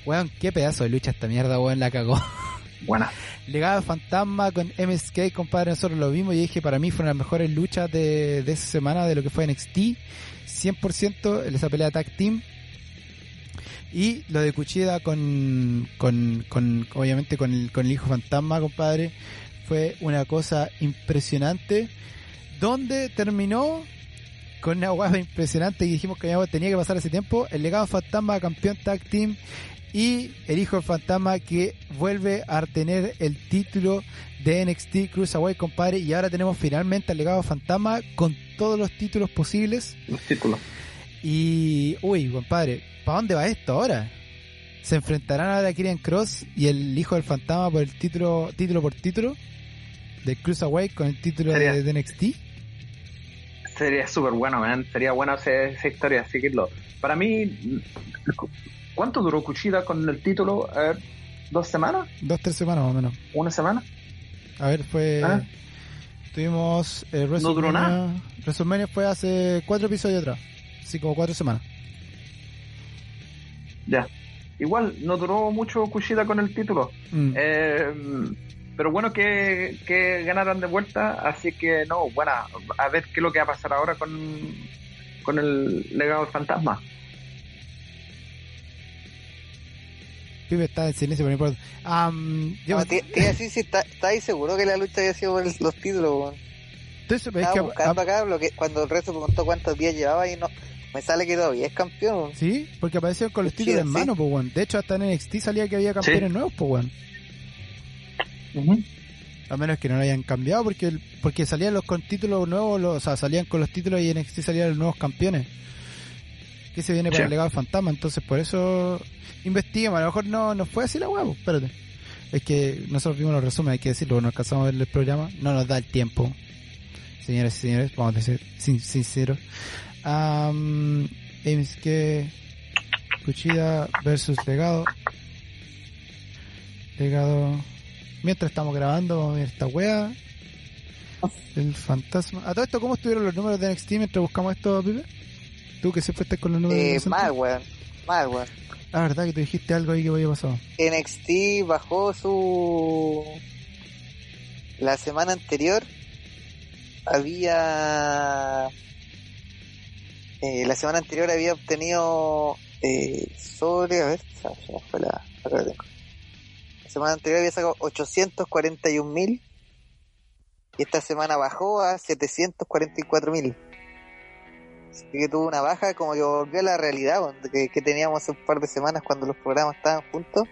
S1: Weón, qué pedazo de lucha esta mierda, weón, la cagó.
S2: Buena.
S1: Legado del fantasma con MSK, compadre, nosotros lo vimos y dije, para mí fueron las mejores luchas de, de esa semana de lo que fue NXT 100% en esa pelea tag team. Y lo de Cuchida con, con, con obviamente con el, con el hijo fantasma, compadre, fue una cosa impresionante. Donde terminó con una hueá impresionante que dijimos que tenía que pasar ese tiempo. El legado fantasma campeón tag team y el hijo del fantasma que vuelve a tener el título de NXT Cruiserweight, compadre. Y ahora tenemos finalmente al legado fantasma con todos los títulos posibles.
S2: Los títulos.
S1: Y, uy, compadre, ¿para dónde va esto ahora? Se enfrentarán ahora Kirian Cross y el hijo del fantasma por el título, título por título de Cruiserweight con el título de, NXT.
S2: Sería súper bueno, man. Sería bueno hacer esa historia, seguirlo. Para mí, ¿cuánto duró Kushida con el título? A ver, ¿Dos semanas?
S1: Dos, tres semanas más o menos.
S2: ¿Una semana?
S1: A ver, fue. ¿Ah? Tuvimos. Eh,
S2: no duró nada.
S1: WrestleMania fue hace cuatro episodios atrás. Así como cuatro semanas.
S2: Ya. Igual, no duró mucho Kushida con el título. Mm. Eh, pero bueno que, que ganaran de vuelta, así que no, bueno, a ver qué es lo que va a pasar ahora con, con el legado del fantasma.
S1: Pipe está en silencio, pero no importa. Um,
S3: yo... no, sí, sí, está, está, ahí seguro que la lucha había sido por los títulos, Entonces, Estaba que, buscando acá lo que, cuando el resto preguntó cuántos días llevaba y no me sale que todavía es campeón.
S1: Sí, porque aparecieron con los títulos en mano, pues. De hecho, hasta en NXT salía que había campeones nuevos, pues. A menos que no lo hayan cambiado, porque porque salían los con títulos nuevos, o sea, salían con los títulos y en NXT salían los nuevos campeones. Que se viene para el legado fantasma, entonces por eso investigamos. A lo mejor no, no fue así la huevo, espérate. Es que nosotros vimos los resúmenes, hay que decirlo, no alcanzamos a ver el programa, no nos da el tiempo. Señores y señores, vamos a ser sinceros. Um, que Cuchida versus Legado. Legado. Mientras estamos grabando, esta wea. El fantasma. ¿A todo esto cómo estuvieron los números de NXT mientras buscamos esto, Pipe? Tú que siempre estás con los números
S3: eh, de Mal, weón. Mal, weón.
S1: Ah, verdad que te dijiste algo ahí que había pasado.
S3: NXT bajó su. La semana anterior había eh, la semana anterior había obtenido eh, sobre, a ver, fue la, la semana anterior había sacado 841 mil y esta semana bajó a 744 mil. Así que tuvo una baja como que volvió a la realidad que, teníamos hace un par de semanas cuando los programas estaban juntos.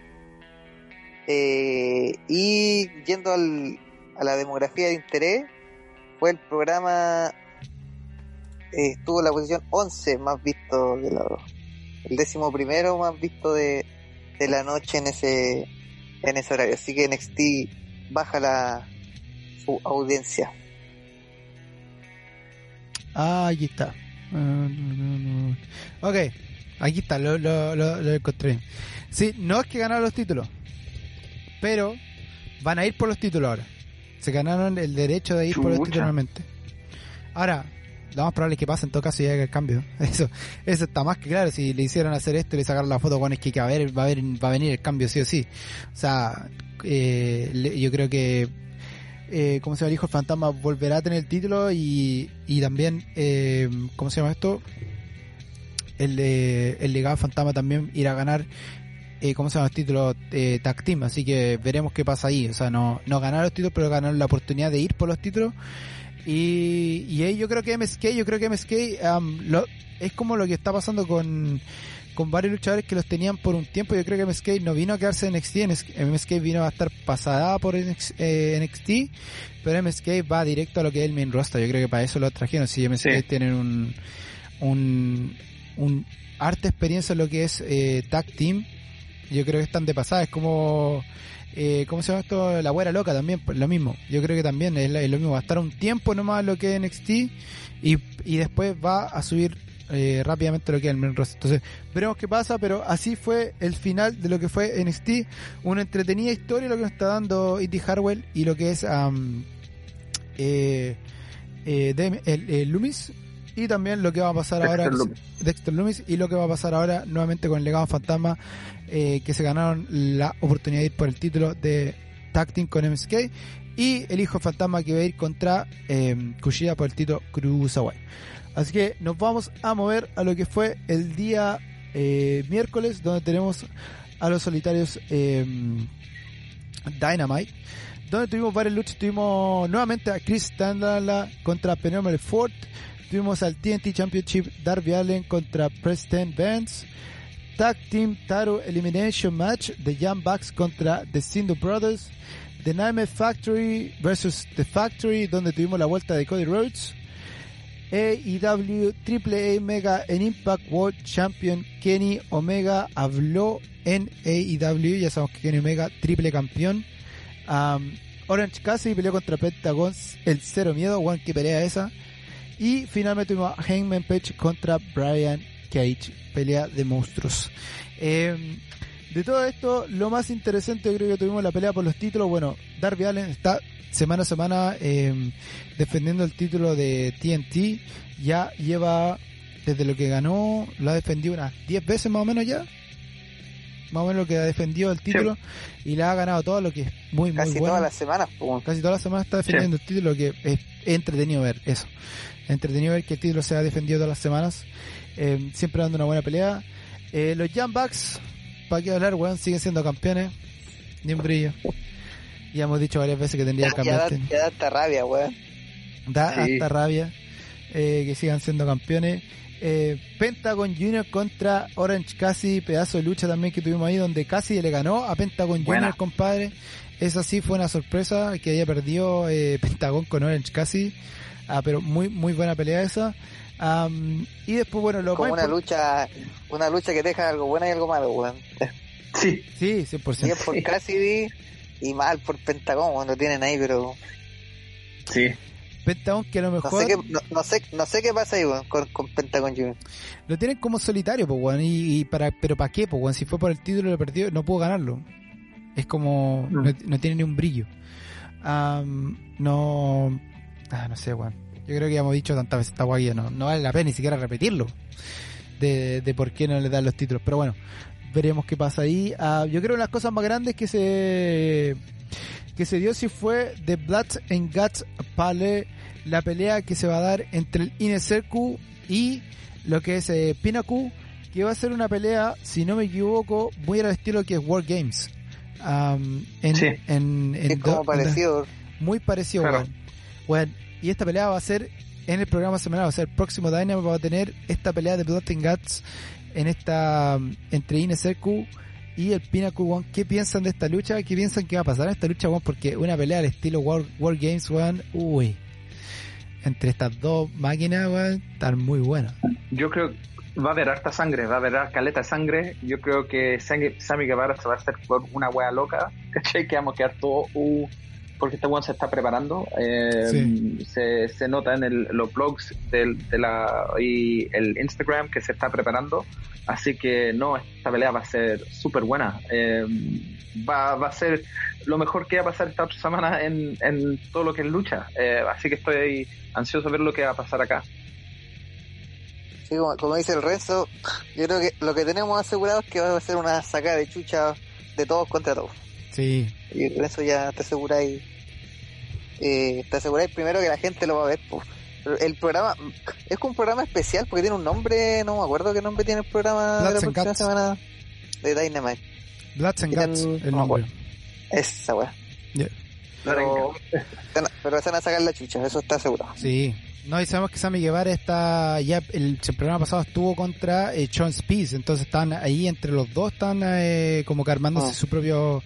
S3: Eh, y yendo al, a la demografía de interés, fue el programa estuvo en la posición 11 más visto de la el décimo primero más visto de, de la noche en ese en ese horario. Así que NXT baja la su audiencia.
S1: Ah aquí está. Ok aquí está lo, lo, lo, encontré. Sí no es que ganaron los títulos pero van a ir por los títulos ahora. Se ganaron el derecho de ir por los títulos nuevamente ahora lo más probable es que pase en todo caso y haga el cambio. Eso, eso está más que claro. Si le hicieron hacer esto y le sacaron la foto, bueno, es que a, ver, va, a ver, va a venir el cambio sí o sí. O sea, eh, yo creo que, eh, ¿cómo se llama? El hijo del fantasma volverá a tener el título y, y también, eh, ¿cómo se llama esto? El, el legado fantasma también irá a ganar eh, ¿cómo se llama el título? Eh, tag Team, así que veremos qué pasa ahí. O sea, no, no ganar los títulos, pero ganar la oportunidad de ir por los títulos y, y yo creo que MSK, yo creo que MSK lo, es como lo que está pasando con, con varios luchadores que los tenían por un tiempo. Yo creo que MSK no vino a quedarse en NXT, MSK vino a estar pasada por NXT, eh, pero MSK va directo a lo que es el main roster. Yo creo que para eso lo trajeron. Si MSK tienen un, un, un arte experiencia en lo que es eh, tag team, yo creo que están de pasada. Es como eh, ¿cómo se llama esto? La güera loca también, pues, lo mismo. Yo creo que también es, lo mismo. Va a estar un tiempo nomás lo que es NXT y, y después va a subir eh, rápidamente lo que es el main Entonces, veremos qué pasa, pero así fue el final de lo que fue NXT. Una entretenida historia lo que nos está dando Itty Harwell y lo que es eh, eh, el, el Loomis y también lo que va a pasar ahora Dexter Loomis y lo que va a pasar ahora nuevamente con el legado fantasma eh, que se ganaron la oportunidad de ir por el título de Tag Team con MSK y el hijo fantasma que va a ir contra eh, Kushida por el título Cruiserweight así que nos vamos a mover a lo que fue el día eh, miércoles donde tenemos a los solitarios eh, Dynamite. Donde tuvimos varias luchas. Tuvimos nuevamente a Chris Standala contra Penelope Ford. Tuvimos al TNT Championship Darby Allen contra Preston Vance. Tag Team Taro Elimination Match The Young Bucks contra The Sindu Brothers. The Nightmare Factory versus The Factory, donde tuvimos la vuelta de Cody Rhodes. AEW Triple A Mega en Impact World Champion Kenny Omega habló en AEW, ya sabemos que Kenny Omega triple campeón. Orange Cassidy peleó contra Pentagon, el cero miedo, Juan que pelea esa. Y finalmente tuvimos a Hangman Page contra Brian Cage, pelea de monstruos. Em, de todo esto, lo más interesante yo creo que tuvimos la pelea por los títulos. Bueno, Darby Allen está semana a semana em, defendiendo el título de TNT. Ya lleva, desde lo que ganó, lo ha defendido unas 10 veces más o menos ya. Más o menos lo que ha defendido el título y la ha ganado todo, lo que es muy, muy
S3: Casi todas las semanas.
S1: Casi todas las semanas está defendiendo el título, lo que es, entretenido ver eso. entretenido ver que el título se ha defendido todas las semanas. Em, siempre dando una buena pelea. Eh, los Young Bucks, para qué hablar, weón, siguen siendo campeones. Ni un brillo. Ya hemos dicho varias veces que tendría que cambiar.
S3: Ya, da, hasta rabia, weón.
S1: Da hasta rabia eh, que sigan siendo campeones. Eh, Pentagon Junior contra Orange Cassidy, pedazo de lucha también que tuvimos ahí, donde Cassidy le ganó a Pentagon Junior, compadre. Esa sí fue una sorpresa que haya perdido eh, Pentagon con Orange Cassidy. Ah, pero muy muy buena pelea esa. Y después, bueno, lo
S3: Como una lucha, una lucha que deja algo bueno y algo malo, weón.
S1: Sí, sí,
S3: 100%. Bien por Cassidy y mal por Pentagón cuando tienen ahí, pero.
S2: Sí.
S1: Pentagón que a lo mejor.
S3: No sé qué, no, sé, no sé qué pasa ahí, con, con Pentagón Junior.
S1: Lo tienen como solitario, pues, weón. Y, para, pero ¿para qué, pues, weón? Si fue por el título lo perdió, no puedo ganarlo. Es como. Mm. No, tiene ni un brillo. no. Ah, no sé, weón. Yo creo que ya hemos dicho tantas veces esta guay, no, no vale la pena ni siquiera repetirlo. De, de por qué no le dan los títulos. Pero bueno, veremos qué pasa ahí. Ah, yo creo que las cosas más grandes que se que se dio si fue The Blood and Guts Pale, la pelea que se va a dar entre el Inner y lo que es eh, Pinnacle, que va a ser una pelea, si no me equivoco, muy al estilo que es World Games. en,
S3: sí. en, como parecido.
S1: Muy parecido, bueno. Y esta pelea va a ser en el programa semanal, va a ser el próximo Dynamo, va a tener esta pelea de Blood and Guts en esta entre Ineserku y el Pinnacle One. ¿Qué piensan de esta lucha? ¿Qué piensan que va a pasar en esta lucha, One? Porque una pelea al estilo World, Games, One, uy, entre estas dos máquinas, One, están muy buenas.
S2: Yo creo que va a haber harta sangre, va a haber caleta de sangre. Yo creo que Sammy Guevara se va a hacer una wea loca, ¿cachai? Que vamos a quedar todo, uh, porque este one se está preparando. Eh, se, se, nota en el, los blogs del, de la, y el Instagram que se está preparando. Así que no, esta pelea va a ser súper buena. Eh, va, va a ser lo mejor que va a pasar esta otra semana en, en todo lo que es lucha. Eh, así que estoy ansioso de ver lo que va a pasar acá.
S3: Sí, como, dice el resto, yo creo que lo que tenemos asegurado es que va a ser una sacada de chucha de todos contra todos.
S1: Sí.
S3: Y con eso ya te aseguráis, eh, te aseguráis primero que la gente lo va a ver. El programa es un programa especial porque tiene un nombre, no me acuerdo qué nombre tiene el programa de la próxima semana de Dynamite.
S1: Bloods and Guts, el nombre.
S3: Esa weá. Pero, pero se van a sacar la chucha, eso está asegurado.
S1: Sí. No, y sabemos que Sammy Guevara está, ya el, programa pasado estuvo contra eh, Sean Spears, entonces están ahí entre los dos, están eh, como que armándose ah. su propio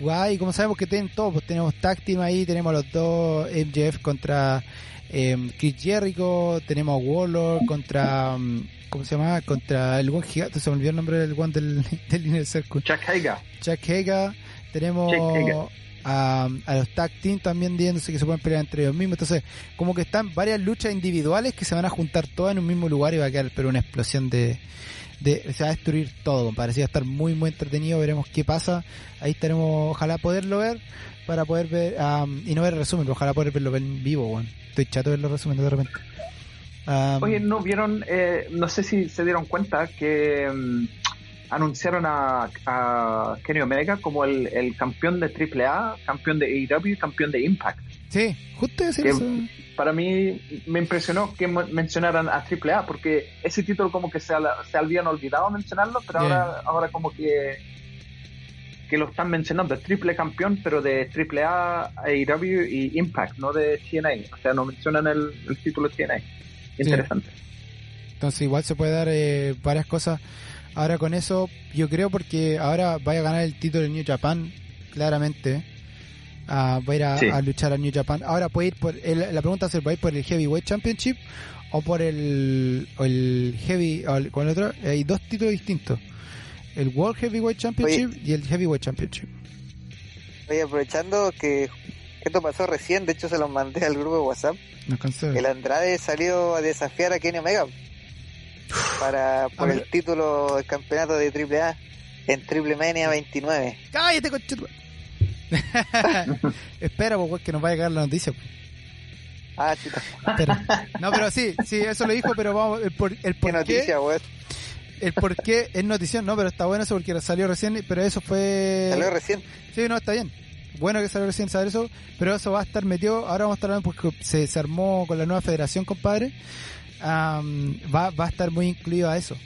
S1: y como sabemos que tienen todos, pues tenemos Tag Team ahí, tenemos los dos MJF contra eh, Chris Jericho, tenemos Warlord contra, mm, ¿cómo se llama? Contra el buen gigante, se me olvidó el nombre del one del, del Inner Circle.
S2: Jack Hager.
S1: Jack Hager, tenemos a, a, los tag team también diciéndose que se pueden pelear entre ellos mismos. Entonces, como que están varias luchas individuales que se van a juntar todas en un mismo lugar y va a quedar pero una explosión de, de, se va a destruir todo, parecía estar muy muy entretenido, veremos qué pasa, ahí estaremos, ojalá poderlo ver, para poder ver, y no ver el resumen, pero ojalá poder verlo en vivo, bueno. estoy chato de ver los resúmenes de repente.
S2: Oye, ¿no vieron, eh, no sé si se dieron cuenta que mm, anunciaron a, a, Kenny Omega como el, el campeón de AAA, campeón de AEW, campeón de Impact?
S1: Sí, justo eso
S2: para mí me impresionó que mencionaran a AAA, porque ese título como que se, se habían olvidado mencionarlo, pero ahora, ahora como que que lo están mencionando, es triple campeón, pero de AAA, AEW y Impact, no de TNA. O sea, no mencionan el, título de TNA. interesante.
S1: Entonces igual se puede dar eh, varias cosas. Ahora con eso, yo creo porque ahora vaya a ganar el título de New Japan, claramente. Uh, va a ir a, luchar a New Japan. Ahora puede ir por, la pregunta es, ¿va a ir por el Heavyweight Championship o por el, el Heavy, o con el otro? Hay dos títulos distintos. El World Heavyweight Championship y el Heavyweight Championship.
S3: Oye, aprovechando que esto pasó recién, de hecho se los mandé al grupo de WhatsApp. El Andrade salió a desafiar a Kenny Omega para por el título del campeonato de AAA en Triple Mania 29.
S1: ¡Cállate, conchito! Espera, pues, que nos vaya a llegar la noticia. Pues.
S3: Ah, chita.
S1: No, pero sí, sí, eso lo dijo, pero vamos, el por, el por
S3: ¿Qué noticia, güey?
S1: El por qué es notición, no, pero está bueno eso porque salió recién, pero eso fue...
S3: ¿Salió recién?
S1: Sí, no, está bien. Bueno que salió recién saber eso, pero eso va a estar metido, ahora vamos a estar hablando porque se, se armó con la nueva federación, compadre. Va, va a estar muy incluido a eso.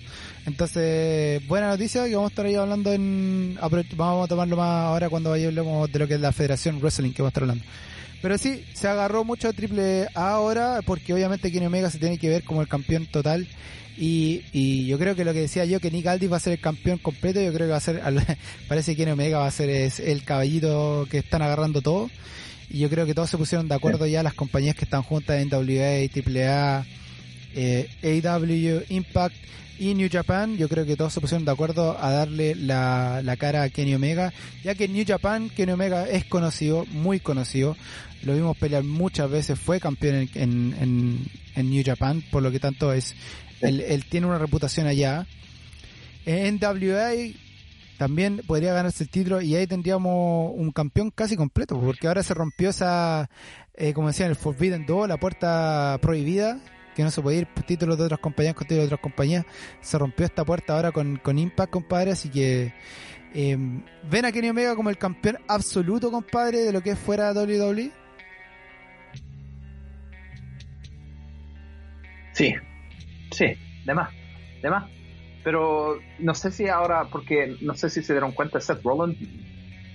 S1: Entonces, buena noticia que vamos a estar ahí hablando en... Vamos a tomarlo más ahora cuando hablemos de lo que es la Federación Wrestling que vamos a estar hablando. Pero sí, se agarró mucho a Triple A ahora porque obviamente Kenny Omega se tiene que ver como el campeón total y, y yo creo que lo que decía yo que Nick Aldis va a ser el campeón completo, yo creo que va a ser, parece que Kenny Omega va a ser el caballito que están agarrando todo y yo creo que todos se pusieron de acuerdo ya las compañías que están juntas en WA, AAA, eh, AW, Impact y New Japan, yo creo que todos se pusieron de acuerdo a darle la, la cara a Kenny Omega, ya que en New Japan Kenny Omega es conocido, muy conocido, lo vimos pelear muchas veces, fue campeón en, en, en, New Japan, por lo que tanto es, él, tiene una reputación allá. En WA también podría ganarse el título y ahí tendríamos un campeón casi completo, porque ahora se rompió esa, eh, como decían, el Forbidden Door, la puerta prohibida, que no se puede ir títulos de otras compañías con títulos de otras compañías. Se rompió esta puerta ahora con, con Impact, compadre, así que eh, ven a Kenny Omega como el campeón absoluto, compadre, de lo que es fuera WWE.
S2: Sí, sí, de más, de más. Pero no sé si ahora, porque no sé si se dieron cuenta, Seth Rollins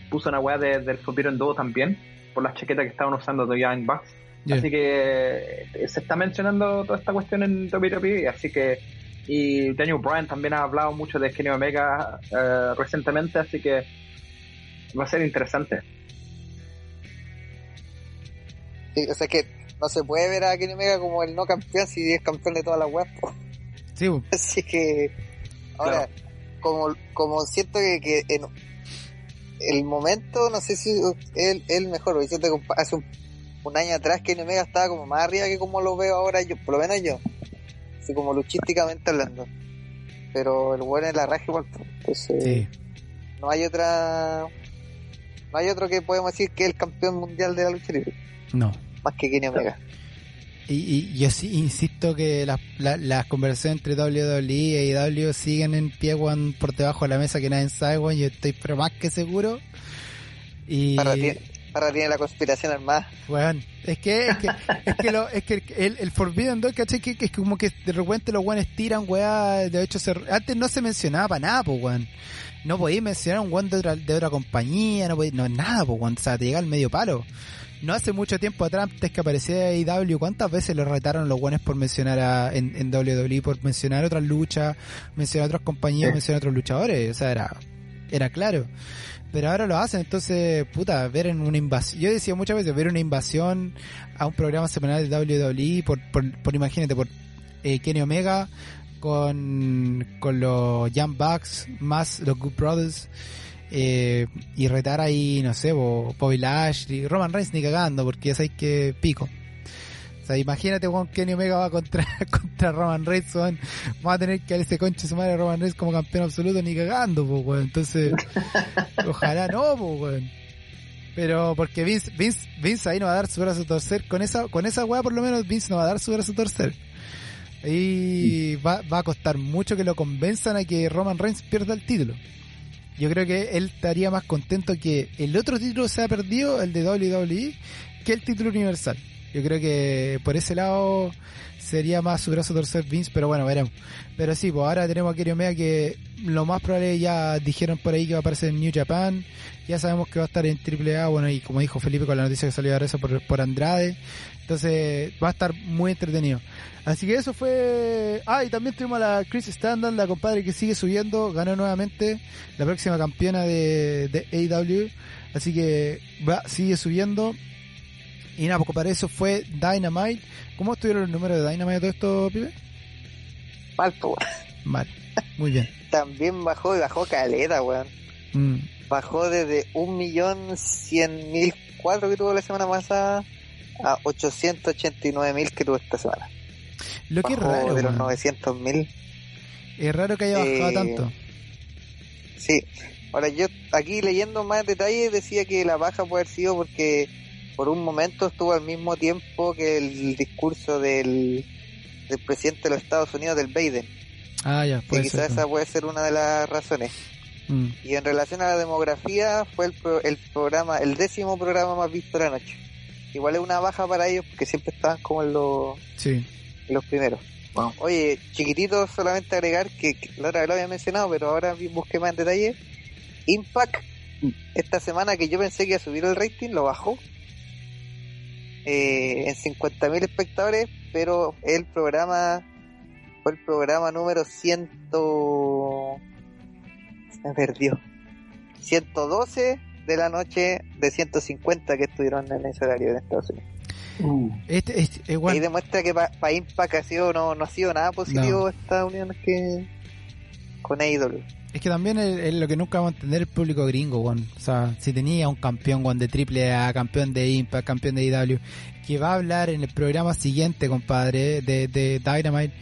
S2: puso una weá de, del Forbidden Duo también, por las chaquetas que estaban usando de Young Bucks. Así que eh, se está mencionando toda esta cuestión en WWE, así que y Daniel Bryan también ha hablado mucho de Kenny Omega eh, recientemente, así que va a ser interesante.
S3: Sí, o sea que no se puede ver a Kenny Omega como el no campeón si es campeón de todas las web.
S1: Sí,
S3: así que ahora como como siento que, que en el momento no sé si es el mejor, siento que hace un un año atrás que Omega estaba como más arriba que como lo veo ahora yo, por lo menos yo. Así como luchísticamente hablando. Pero el bueno es la raja igual. Pues, no hay otra. No hay otro que podemos decir que es el campeón mundial de la lucha libre.
S1: No.
S3: Más que Kenny Omega.
S1: Y, y yo sí insisto que las la, conversaciones entre WWE y AEW siguen en pie por debajo de la mesa que nadie sabe, yo estoy pero más que seguro. Y...
S3: Ahora tiene la conspiración armada.
S1: Bueno, es que, es que, es que, lo, es que el, el Forbidden Door, ¿cachai? Que, que, es como que de repente los weones tiran, weá, de hecho, se, antes no se mencionaba para nada, pues, weón. No podías mencionar un weón de otra, de otra compañía, no podías, no, nada, pues, weón, o sea, te llega al medio palo. No hace mucho tiempo atrás, antes que apareciera IW, ¿cuántas veces lo retaron los weones por mencionar a, en, en WWE, por mencionar otras luchas, mencionar otras compañías, mencionar otros luchadores? O sea, era, era claro pero ahora lo hacen, entonces, puta, ver en una invasión, yo decía muchas veces, ver una invasión a un programa semanal de WWE, por, por, imagínate, por eh, Kenny Omega, con, con los Young Bucks, más los Good Brothers, eh, y retar ahí, no sé, Bobby Lashley, Roman Reigns ni cagando, porque ya sabéis que pico. Sea, imagínate, Juan Kenny Omega va contra, contra Roman Reigns, weón. Va a tener que dar ese conche su madre Roman Reigns como campeón absoluto ni cagando, pues, weón. Entonces, ojalá no, pues, weón. Pero porque Vince, Vince, Vince ahí no va a dar su brazo a torcer. Con esa, con esa weá por lo menos Vince no va a dar su brazo a torcer. Y va, va a costar mucho que lo convenzan a que Roman Reigns pierda el título. Yo creo que él estaría más contento que el otro título se ha perdido, el de WWE, que el título universal. Yo creo que por ese lado sería más su brazo torcer Vince, pero bueno, veremos. Pero sí, pues ahora tenemos a Kenny Omega que lo más probable ya dijeron por ahí que va a aparecer en New Japan. Ya sabemos que va a estar en AAA, bueno, y como dijo Felipe con la noticia que salió ahora eso por, por Andrade. Entonces va a estar muy entretenido. Así que eso fue... Ah, y también tuvimos a la Chris Standard, la compadre que sigue subiendo, ganó nuevamente, la próxima campeona de, de AEW. Así que va, sigue subiendo. Y nada, poco para eso fue Dynamite. ¿Cómo estuvieron los números de Dynamite todo esto, pibe?
S3: Mal,
S1: Mal. Muy bien.
S3: También bajó y bajó caleta, weón. Mm. Bajó desde un millón cien mil cuatro que tuvo la semana pasada a 889 mil que tuvo esta semana.
S1: Lo que es raro.
S3: De los 900 mil.
S1: Es raro que haya bajado
S3: eh,
S1: tanto.
S3: Sí. Ahora yo aquí leyendo más detalles decía que la baja puede haber sido porque por un momento estuvo al mismo tiempo que el discurso del, del presidente de los Estados Unidos, del Biden.
S1: Ah, ya,
S3: puede quizás esa puede ser una de las razones. Mm. Y en relación a la demografía, fue el, el programa, el décimo programa más visto de la noche. Igual es una baja para ellos porque siempre estaban como en los,
S1: sí.
S3: los primeros. Oye, chiquitito, solamente agregar que, la otra vez lo había mencionado, pero ahora busqué más en detalle. Impact, esta semana que yo pensé que iba a subir el rating, lo bajó eh, en 50.000 espectadores, pero el programa fue el programa número 100. Se me perdió. 112 de la noche de 150 que estuvieron en ese horario en Estados Unidos.
S1: Uh. Este, este,
S3: Y demuestra que para Impact ha sido, no, no ha sido nada positivo esta unión que con AEW.
S1: Es que también es, lo que nunca vamos a entender el público gringo, O sea, si tenía un campeón, Juan de triple A, campeón de Impact, campeón de IW, que va a hablar en el programa siguiente, compadre, de, de Dynamite.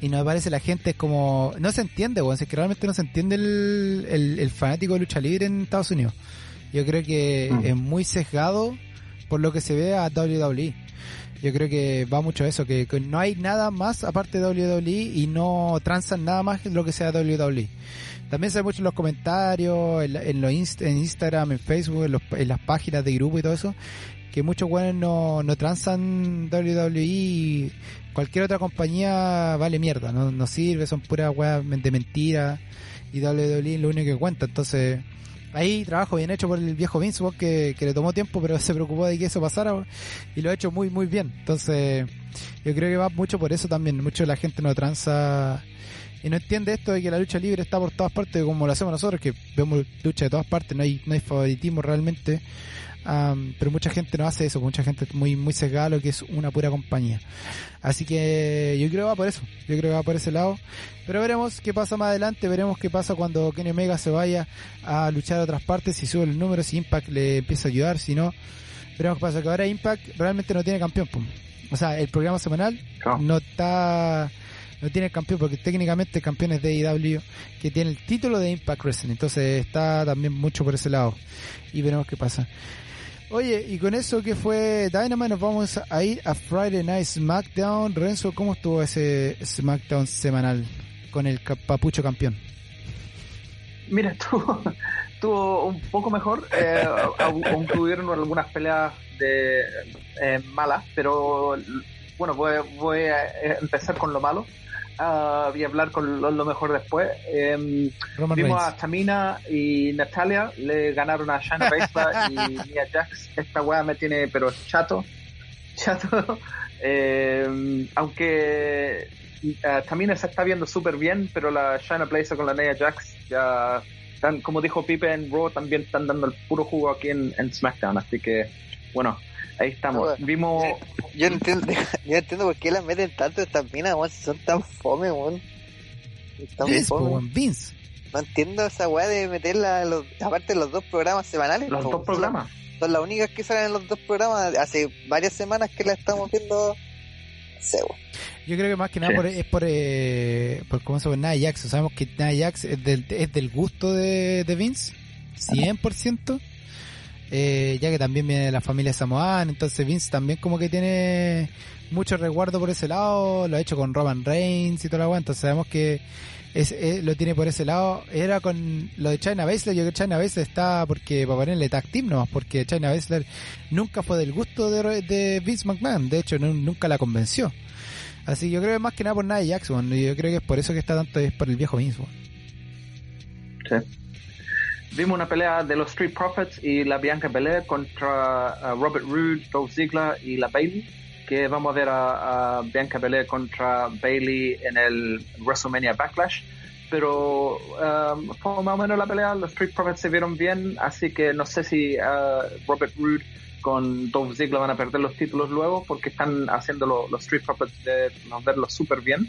S1: y nos parece la gente es como... No se entiende, weón. Es que realmente no se entiende el, el, fanático de lucha libre en Estados Unidos. Yo creo que mm. es muy sesgado por lo que se ve a WWE. Yo creo que va mucho eso, que, no hay nada más aparte de WWE y no transan nada más que lo que sea WWE. También se ve mucho en los comentarios, en, los en Instagram, en Facebook, en, las páginas de grupo y todo eso, que muchos buenos no, no transan WWE y cualquier otra compañía vale mierda, no, no sirve, son puras weas de mentira y WWE es lo único que cuenta. Entonces, ahí trabajo bien hecho por el viejo Vince, que, que le tomó tiempo, pero se preocupó de que eso pasara y lo ha hecho muy, muy bien. Entonces, yo creo que va mucho por eso también. Mucho de la gente no tranza y no entiende esto de que la lucha libre está por todas partes, como lo hacemos nosotros, que vemos lucha de todas partes, no hay, no hay favoritismo realmente pero mucha gente no hace eso, mucha gente muy muy sesgada lo que es una pura compañía. Así que yo creo que va por eso, yo creo que va por ese lado. Pero veremos qué pasa más adelante, veremos qué pasa cuando Kenny Omega se vaya a luchar a otras partes, si sube el número, si Impact le empieza a ayudar, si no, veremos qué pasa, que ahora Impact realmente no tiene campeón. O sea, el programa semanal no, está no tiene campeón porque técnicamente campeones de IW que tiene el título de Impact Wrestling entonces está también mucho por ese lado y veremos qué pasa Oye, y con eso que fue Dynamite, nos vamos a ir a Friday Night SmackDown. Renzo, ¿cómo estuvo ese SmackDown semanal con el papucho campeón?
S2: Mira, estuvo, estuvo un poco mejor, eh, algunas peleas de eh, malas, pero bueno, voy, voy a empezar con lo malo voy a hablar con lo, mejor después. Eh, vimos a Tamina y Natalia, le ganaron a Shana Baszler y Mia Jax. Esta weá me tiene, pero chato, chato. Eh, aunque uh, Tamina se está viendo súper bien, pero la Shana Blazer con la Nia Jax ya están, como dijo Pipe en Raw, también están dando el puro jugo aquí en, en SmackDown. Así que, bueno, Ahí estamos. Vimos.
S3: Yo, no entiendo, yo entiendo por qué las meten tanto estas minas, si son tan fome, weón.
S1: Vince, Vince.
S3: No entiendo esa weá de meterla, los, aparte de los dos programas semanales.
S2: Los dos programas.
S3: Son, las únicas que salen en los dos programas. Hace varias semanas que la estamos viendo.
S1: Yo creo que más que nada por, es por, eh, por cómo se llama Nia Jax. Sabemos que Nia Jax es del, es del gusto de, de Vince, 100% eh, ya que también viene de la familia Samoan, entonces Vince también como que tiene mucho resguardo por ese lado, lo ha hecho con Roman Reigns y toda la agua, entonces sabemos que es, eh, lo tiene por ese lado. Era con lo de China Baszler, yo creo que China Baszler está porque para ponerle tag team nomás, porque China Baszler nunca fue del gusto de, Vince McMahon, de hecho nunca la convenció. Así yo creo que más que nada por de Jackson. Yo creo que es por eso que está tanto, es por el viejo mismo.
S2: Sí. Vimos una pelea de los Street Profits y la Bianca Belair contra uh, Robert Roode, Dolph Ziggler y la Bailey. Que vamos a ver a, Bianca Belair contra Bailey en el WrestleMania Backlash. Pero um, fue más o menos la pelea. Los Street Profits se vieron bien. Así que no sé si uh, Robert Roode con Dolph Ziggler van a perder los títulos luego porque están haciendo los Street Profits de verlos súper bien.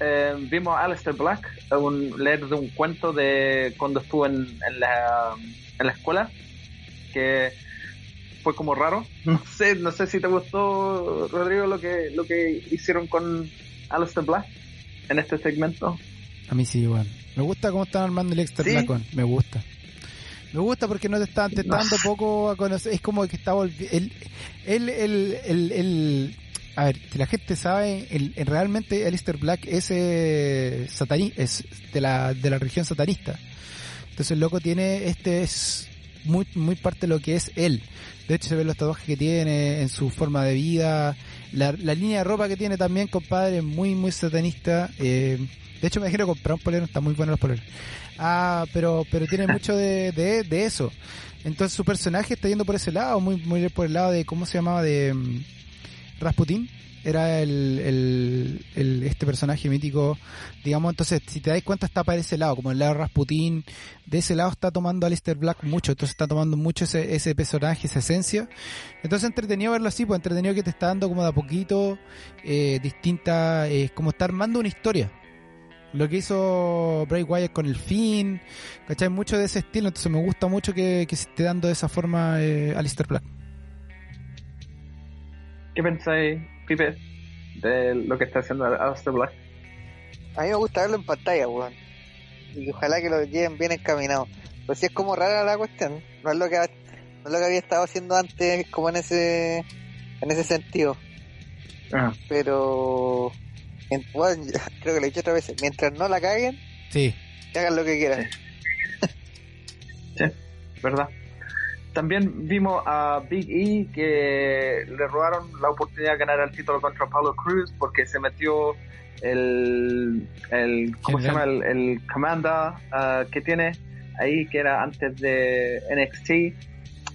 S2: Eh, vimos a Alistair Black un, leer de un cuento de cuando estuvo en, la, en la escuela que fue como raro. No sé no sé si te gustó Rodrigo lo que lo que hicieron con Alistair Black en este segmento.
S1: A mí sí igual. Me gusta cómo están armando el Extra Black me gusta. Me gusta porque no te están te dando poco a conocer es como que está el, el, el, el a ver, que la gente sabe, el, realmente Alistair Black es, eh, es de la, de la religión satanista. Entonces el loco tiene, este es muy, muy parte de lo que es él. De hecho se ven los tatuajes que tiene en su forma de vida, la, línea de ropa que tiene también, compadre, muy, muy satanista. Eh, de hecho me dijeron comprar un polero, está muy bueno los poleros. Ah, pero, pero tiene mucho de, de, de eso. Entonces su personaje está yendo por ese lado, muy, muy por el lado de, ¿cómo se llamaba? De mm, Rasputin era el, este personaje mítico, digamos, entonces si te das cuenta está para ese lado, como el lado Rasputin, de ese lado está tomando Alistair Black mucho, entonces está tomando mucho ese, ese personaje, esa esencia, entonces entretenido verlo así, pues entretenido que te está dando como de a poquito, eh, distinta, eh, como está armando una historia, lo que hizo Bray Wyatt con el fin, ¿cachai? Mucho de ese estilo, entonces me gusta mucho que, que se esté dando de esa forma eh, Alistair Black.
S2: ¿Qué pensáis, Pipe, de lo que está haciendo Alistair Black?
S3: A mí me gusta verlo en pantalla, weón. Y ojalá que lo lleven bien encaminado. Pues sí es como rara la cuestión. No es lo que, no es lo que había estado haciendo antes, como en ese, en ese sentido. Ah. Pero, bueno, creo que lo he dicho otra vez. Mientras no la caguen,
S1: sí.
S3: hagan lo que quieran.
S2: Sí, verdad. También vimos a Big E que le robaron la oportunidad de ganar el título contra Paulo Cruz porque se metió el, el ¿cómo se llama? El, el comanda uh, que tiene ahí que era antes de NXT.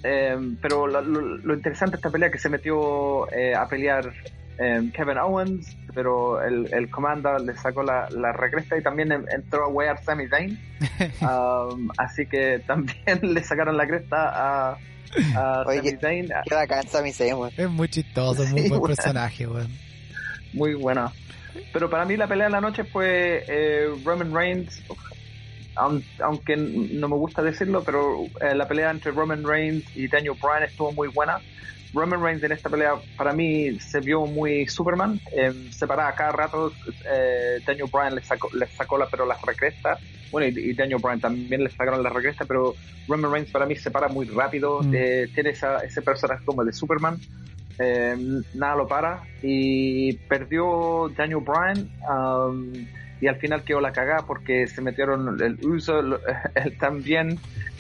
S2: Em, pero lo, lo, interesante de esta pelea que se metió eh, a pelear em, Kevin Owens, pero el, el comanda le sacó la, la regresa y también entró a wear Sami Zayn. Um, así que también le sacaron la cresta a, a Sami Zayn.
S3: Qué bacán Sami Zayn,
S1: Es muy chistoso, muy buen personaje, weón.
S2: Muy buena. Pero para mí la pelea de la noche fue eh, Roman Reigns, aunque no me gusta decirlo, pero eh, la pelea entre Roman Reigns y Daniel Bryan estuvo muy buena. Roman Reigns en esta pelea para mí se vio muy Superman, eh, se paraba cada rato, eh, Daniel Bryan le sacó, le sacó la, pero las recrestas, bueno, y, Daniel Bryan también le sacaron la recrestas, pero Roman Reigns para mí se para muy rápido, mm. eh, tiene esa, ese personaje como el de Superman, nada lo para, y perdió Daniel Bryan, um, y al final quedó la cagada porque se metieron el uso, él también,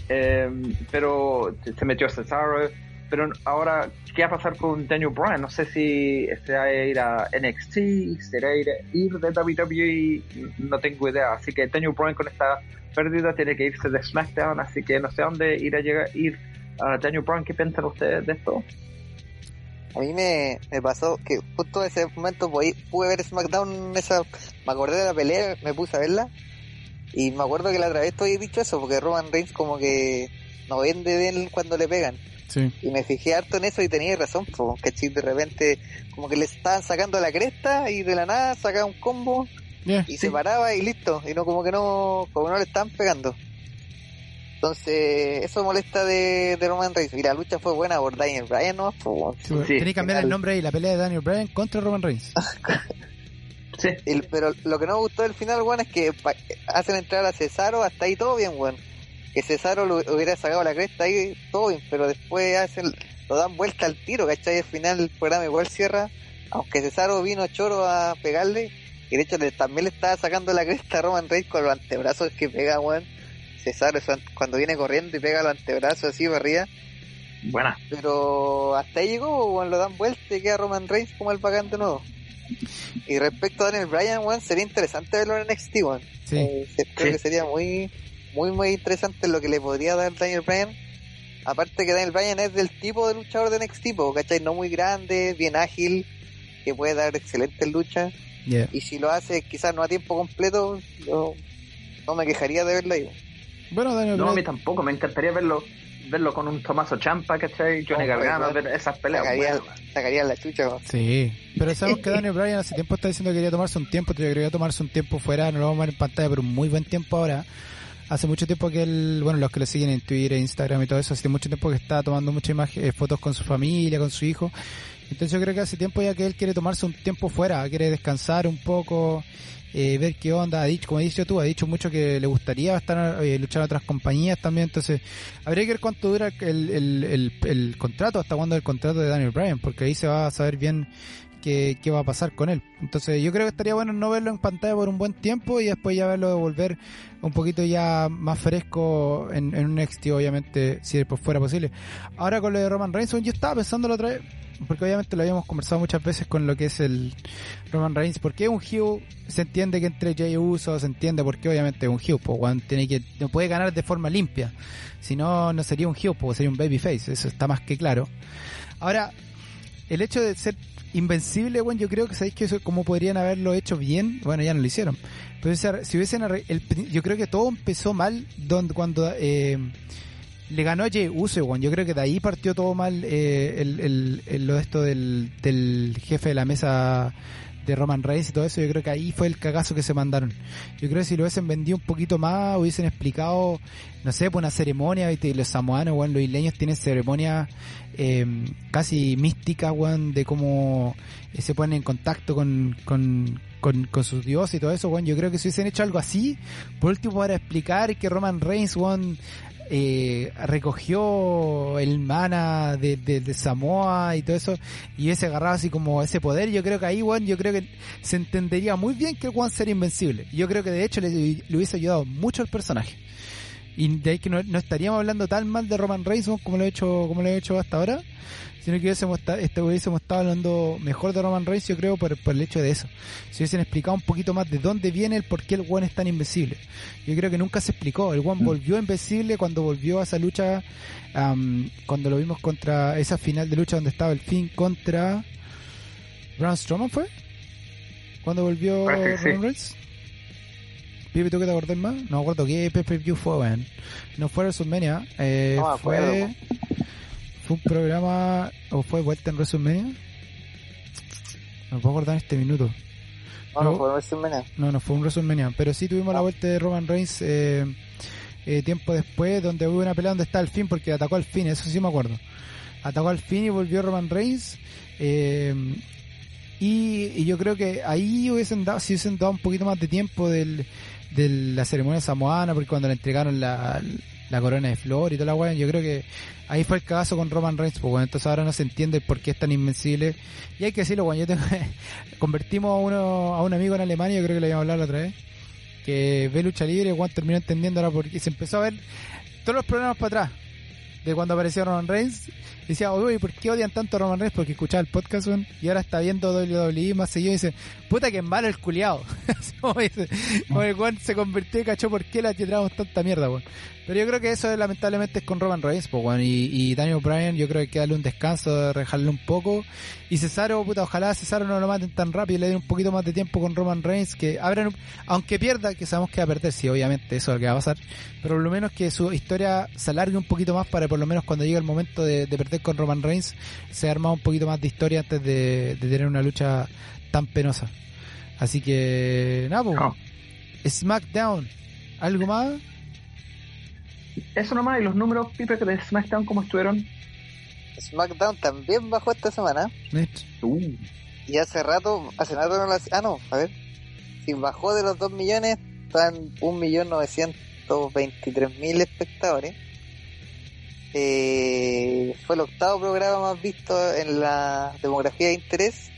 S2: eh, pero se metió Cesaro, pero ahora, ¿qué va a pasar con Daniel Bryan? No sé si será ir a NXT, será ir, ir de WWE, no tengo idea. Así que Daniel Bryan con esta pérdida tiene que irse de SmackDown, así que no sé a dónde ir a llegar, ir a Daniel Bryan. ¿Qué piensan ustedes de esto?
S3: A mí me, pasó que justo en ese momento pude ver SmackDown, esa, me acordé de la pelea, me puse a verla y me acuerdo que la otra vez estoy dicho eso, porque Roman Reigns como que no vende de él cuando le pegan. Y me fijé harto en eso y tenía razón, que De repente como que le estaban sacando la cresta y de la nada sacaba un combo y se paraba y listo. Y no como que no, como no le estaban pegando. Entonces, eso molesta de, Roman Reigns. Y la lucha fue buena por Daniel Bryan, ¿no?
S1: Tenía que cambiar el nombre y la pelea de Daniel Bryan contra Roman Reigns.
S3: sí. pero lo que no me gustó del final, bueno, es que hacen entrar a Cesaro, hasta ahí todo bien, bueno que Cesaro lo hubiera sacado la cresta ahí, todo pero después hacen, lo dan vuelta al tiro, ¿cachai? Al final el programa igual cierra, aunque Cesaro vino choro a pegarle, y de hecho también le estaba sacando la cresta a Roman Reigns con los antebrazos que pega, weón. Cesaro cuando viene corriendo y pega los antebrazos así para arriba.
S2: Buena.
S3: Pero hasta ahí llegó, weón, lo dan vuelta y queda Roman Reigns como el pagante nuevo. Y respecto a Daniel Bryan, weón, sería interesante verlo en NXT, weón. Sí. Eh, creo que sería muy, muy, muy interesante lo que le podría dar Daniel Bryan. Aparte que Daniel Bryan es del tipo de luchador de NXT, ¿cachai? No muy grande, bien ágil, que puede dar excelentes luchas. Y si lo hace quizás no a tiempo completo, yo no me quejaría de verlo ahí.
S2: Bueno, Daniel No, a mí tampoco, me encantaría verlo verlo con un Tomaso Champa, ¿cachai? Johnny Gargano, ver esas peleas.
S3: Sacaría, la chucha,
S1: Sí, pero sabemos que Daniel Bryan hace tiempo está diciendo que quería tomarse un tiempo, que quería tomarse un tiempo fuera, no lo vamos a ver en pantalla, pero un muy buen tiempo ahora. Hace mucho tiempo que él, bueno, los que lo siguen en Twitter, Instagram y todo eso, hace mucho tiempo que está tomando muchas imágenes, fotos con su familia, con su hijo. Entonces yo creo que hace tiempo ya que él quiere tomarse un tiempo fuera, quiere descansar un poco, eh, ver qué onda. Ha dicho, como dicho tú, ha dicho mucho que le gustaría estar eh, luchar en otras compañías también. Entonces habría que ver cuánto dura el, el, el, contrato, hasta cuándo el contrato de Daniel Bryan, porque ahí se va a saber bien qué, qué va a pasar con él. Entonces yo creo que estaría bueno no verlo en pantalla por un buen tiempo y después ya verlo devolver un poquito ya más fresco en, en un NXT, obviamente, si después fuera posible. Ahora con lo de Roman Reigns, yo estaba pensando la otra vez porque obviamente lo habíamos conversado muchas veces con lo que es el Roman Reigns, porque un heel se entiende que entre Jay Uso se entiende porque obviamente es un heel, pues tiene que no puede ganar de forma limpia, si no no sería un heel, pues sería un babyface, eso está más que claro. Ahora, el hecho de ser invencible, bueno, yo creo que sabéis que eso como podrían haberlo hecho bien, bueno, ya no lo hicieron. Entonces, si hubiesen el, yo creo que todo empezó mal donde cuando eh, le ganó a Jey Uso, Yo creo que de ahí partió todo mal eh, el, el, lo esto del, del jefe de la mesa de Roman Reigns y todo eso, yo creo que ahí fue el cagazo que se mandaron. Yo creo que si lo hubiesen vendido un poquito más, hubiesen explicado, no sé, pues una ceremonia, ¿viste? los samoanos, bueno, los isleños tienen ceremonias eh, casi místicas, bueno, de cómo eh, se ponen en contacto con, con, con, con sus dioses y todo eso, bueno, yo creo que si hubiesen hecho algo así, por último para explicar que Roman Reigns, bueno, eh, recogió el mana de, de, Samoa y todo eso y ese agarrado así como ese poder yo creo que ahí Juan yo creo que se entendería muy bien que Juan sería invencible. Yo creo que de hecho le, hubiese ayudado mucho al personaje. Y de ahí que no, no, estaríamos hablando tan mal de Roman Reigns como lo he hecho como lo he hecho hasta ahora sino que hubiésemos, este, hubiésemos estado hablando mejor de Roman Reigns, yo creo, por, el hecho de eso. Si hubiesen explicado un poquito más de dónde viene el por qué el One es tan invencible. Yo creo que nunca se explicó. El One mm. volvió invencible cuando volvió a esa lucha, cuando lo vimos contra esa final de lucha donde estaba el fin contra Braun Strowman, ¿fue? Cuando volvió Roman Reigns. Pipe, ¿tú que te acordás más? No me acuerdo qué PPV fue, weón. No fue WrestleMania, eh, fue... ¿Fue un programa o fue vuelta en WrestleMania? No puedo acordar en este minuto.
S3: No, no, fue WrestleMania.
S1: No, no fue un WrestleMania. Pero sí tuvimos la ah. vuelta de Roman Reigns eh, eh, tiempo después, donde hubo una pelea donde está el fin, porque atacó al fin, eso sí me acuerdo. Atacó al fin y volvió Roman Reigns. Eh, y, yo creo que ahí hubiesen dado, si hubiesen dado un poquito más de tiempo del, de la ceremonia samoana, porque cuando le entregaron la, la corona de flor y toda la weá, yo creo que ahí fue el caso con Roman Reigns, pues entonces ahora no se entiende por qué es tan invencible. Y hay que decirlo, bueno, yo tengo, convertimos a uno, a un amigo en Alemania, yo creo que le habíamos hablado la otra vez, que ve lucha libre, Juan terminó entendiendo ahora porque se empezó a ver todos los problemas para atrás de cuando apareció Roman Reigns decía, oye, ¿por qué odian tanto a Roman Reigns? Porque escuchaba el podcast, y ahora está viendo WWE más seguido y dice, puta que malo el culiado. como el Juan se convirtió y cachó por qué le tiramos tanta mierda, weón. Pero yo creo que eso lamentablemente es con Roman Reigns, pues, bueno, y, y Daniel Bryan yo creo que hay que darle un descanso, rejarle un poco. Y Cesaro, puta, ojalá Cesaro no lo maten tan rápido y le den un poquito más de tiempo con Roman Reigns, que abran, aunque pierda, que sabemos que va a perder, sí, obviamente, eso es lo que va a pasar, pero por lo menos que su historia se alargue un poquito más para por lo menos cuando llegue el momento de, perder con Roman Reigns, se arma un poquito más de historia antes de, tener una lucha tan penosa. Así que, nada, pues, SmackDown, ¿algo más?
S2: Eso nomás, y los números, Pipe, de SmackDown, ¿cómo estuvieron?
S3: SmackDown también bajó esta semana. Uh. Y hace rato, hace rato no lo Ah, no, a ver. Si bajó de los 2 millones, están 1.923.000 espectadores. Eh, fue el octavo programa más visto en la demografía de interés.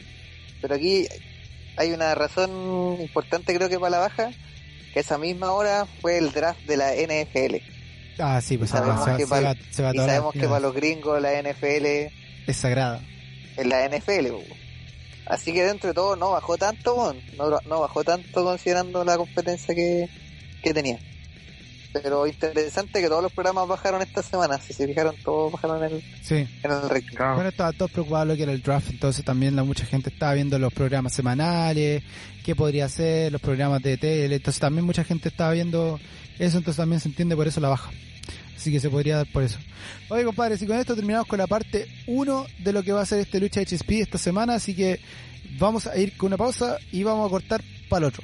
S3: Pero aquí hay una razón importante, creo que para la baja. Que esa misma hora fue el draft de la NFL.
S1: Ah, sí, pues
S3: sabemos, que, para, sabemos que para los gringos la NFL
S1: es sagrada.
S3: Es la NFL, Así que dentro de todo no bajó tanto, no, no bajó tanto considerando la competencia que, que tenía. Pero interesante que todos los programas bajaron esta semana. Si se fijaron, todos bajaron en el,
S1: sí.
S3: en el ranking.
S1: Bueno, estaba todo preocupado lo que era el draft, entonces también la mucha gente estaba viendo los programas semanales, qué podría ser, los programas de tele, entonces también mucha gente estaba viendo eso, entonces también se entiende por eso la baja. Así que se podría dar por eso. Oye, compadres, y con esto terminamos con la parte 1 de lo que va a ser este lucha HSP esta semana, así que vamos a ir con una pausa y vamos a cortar para el otro.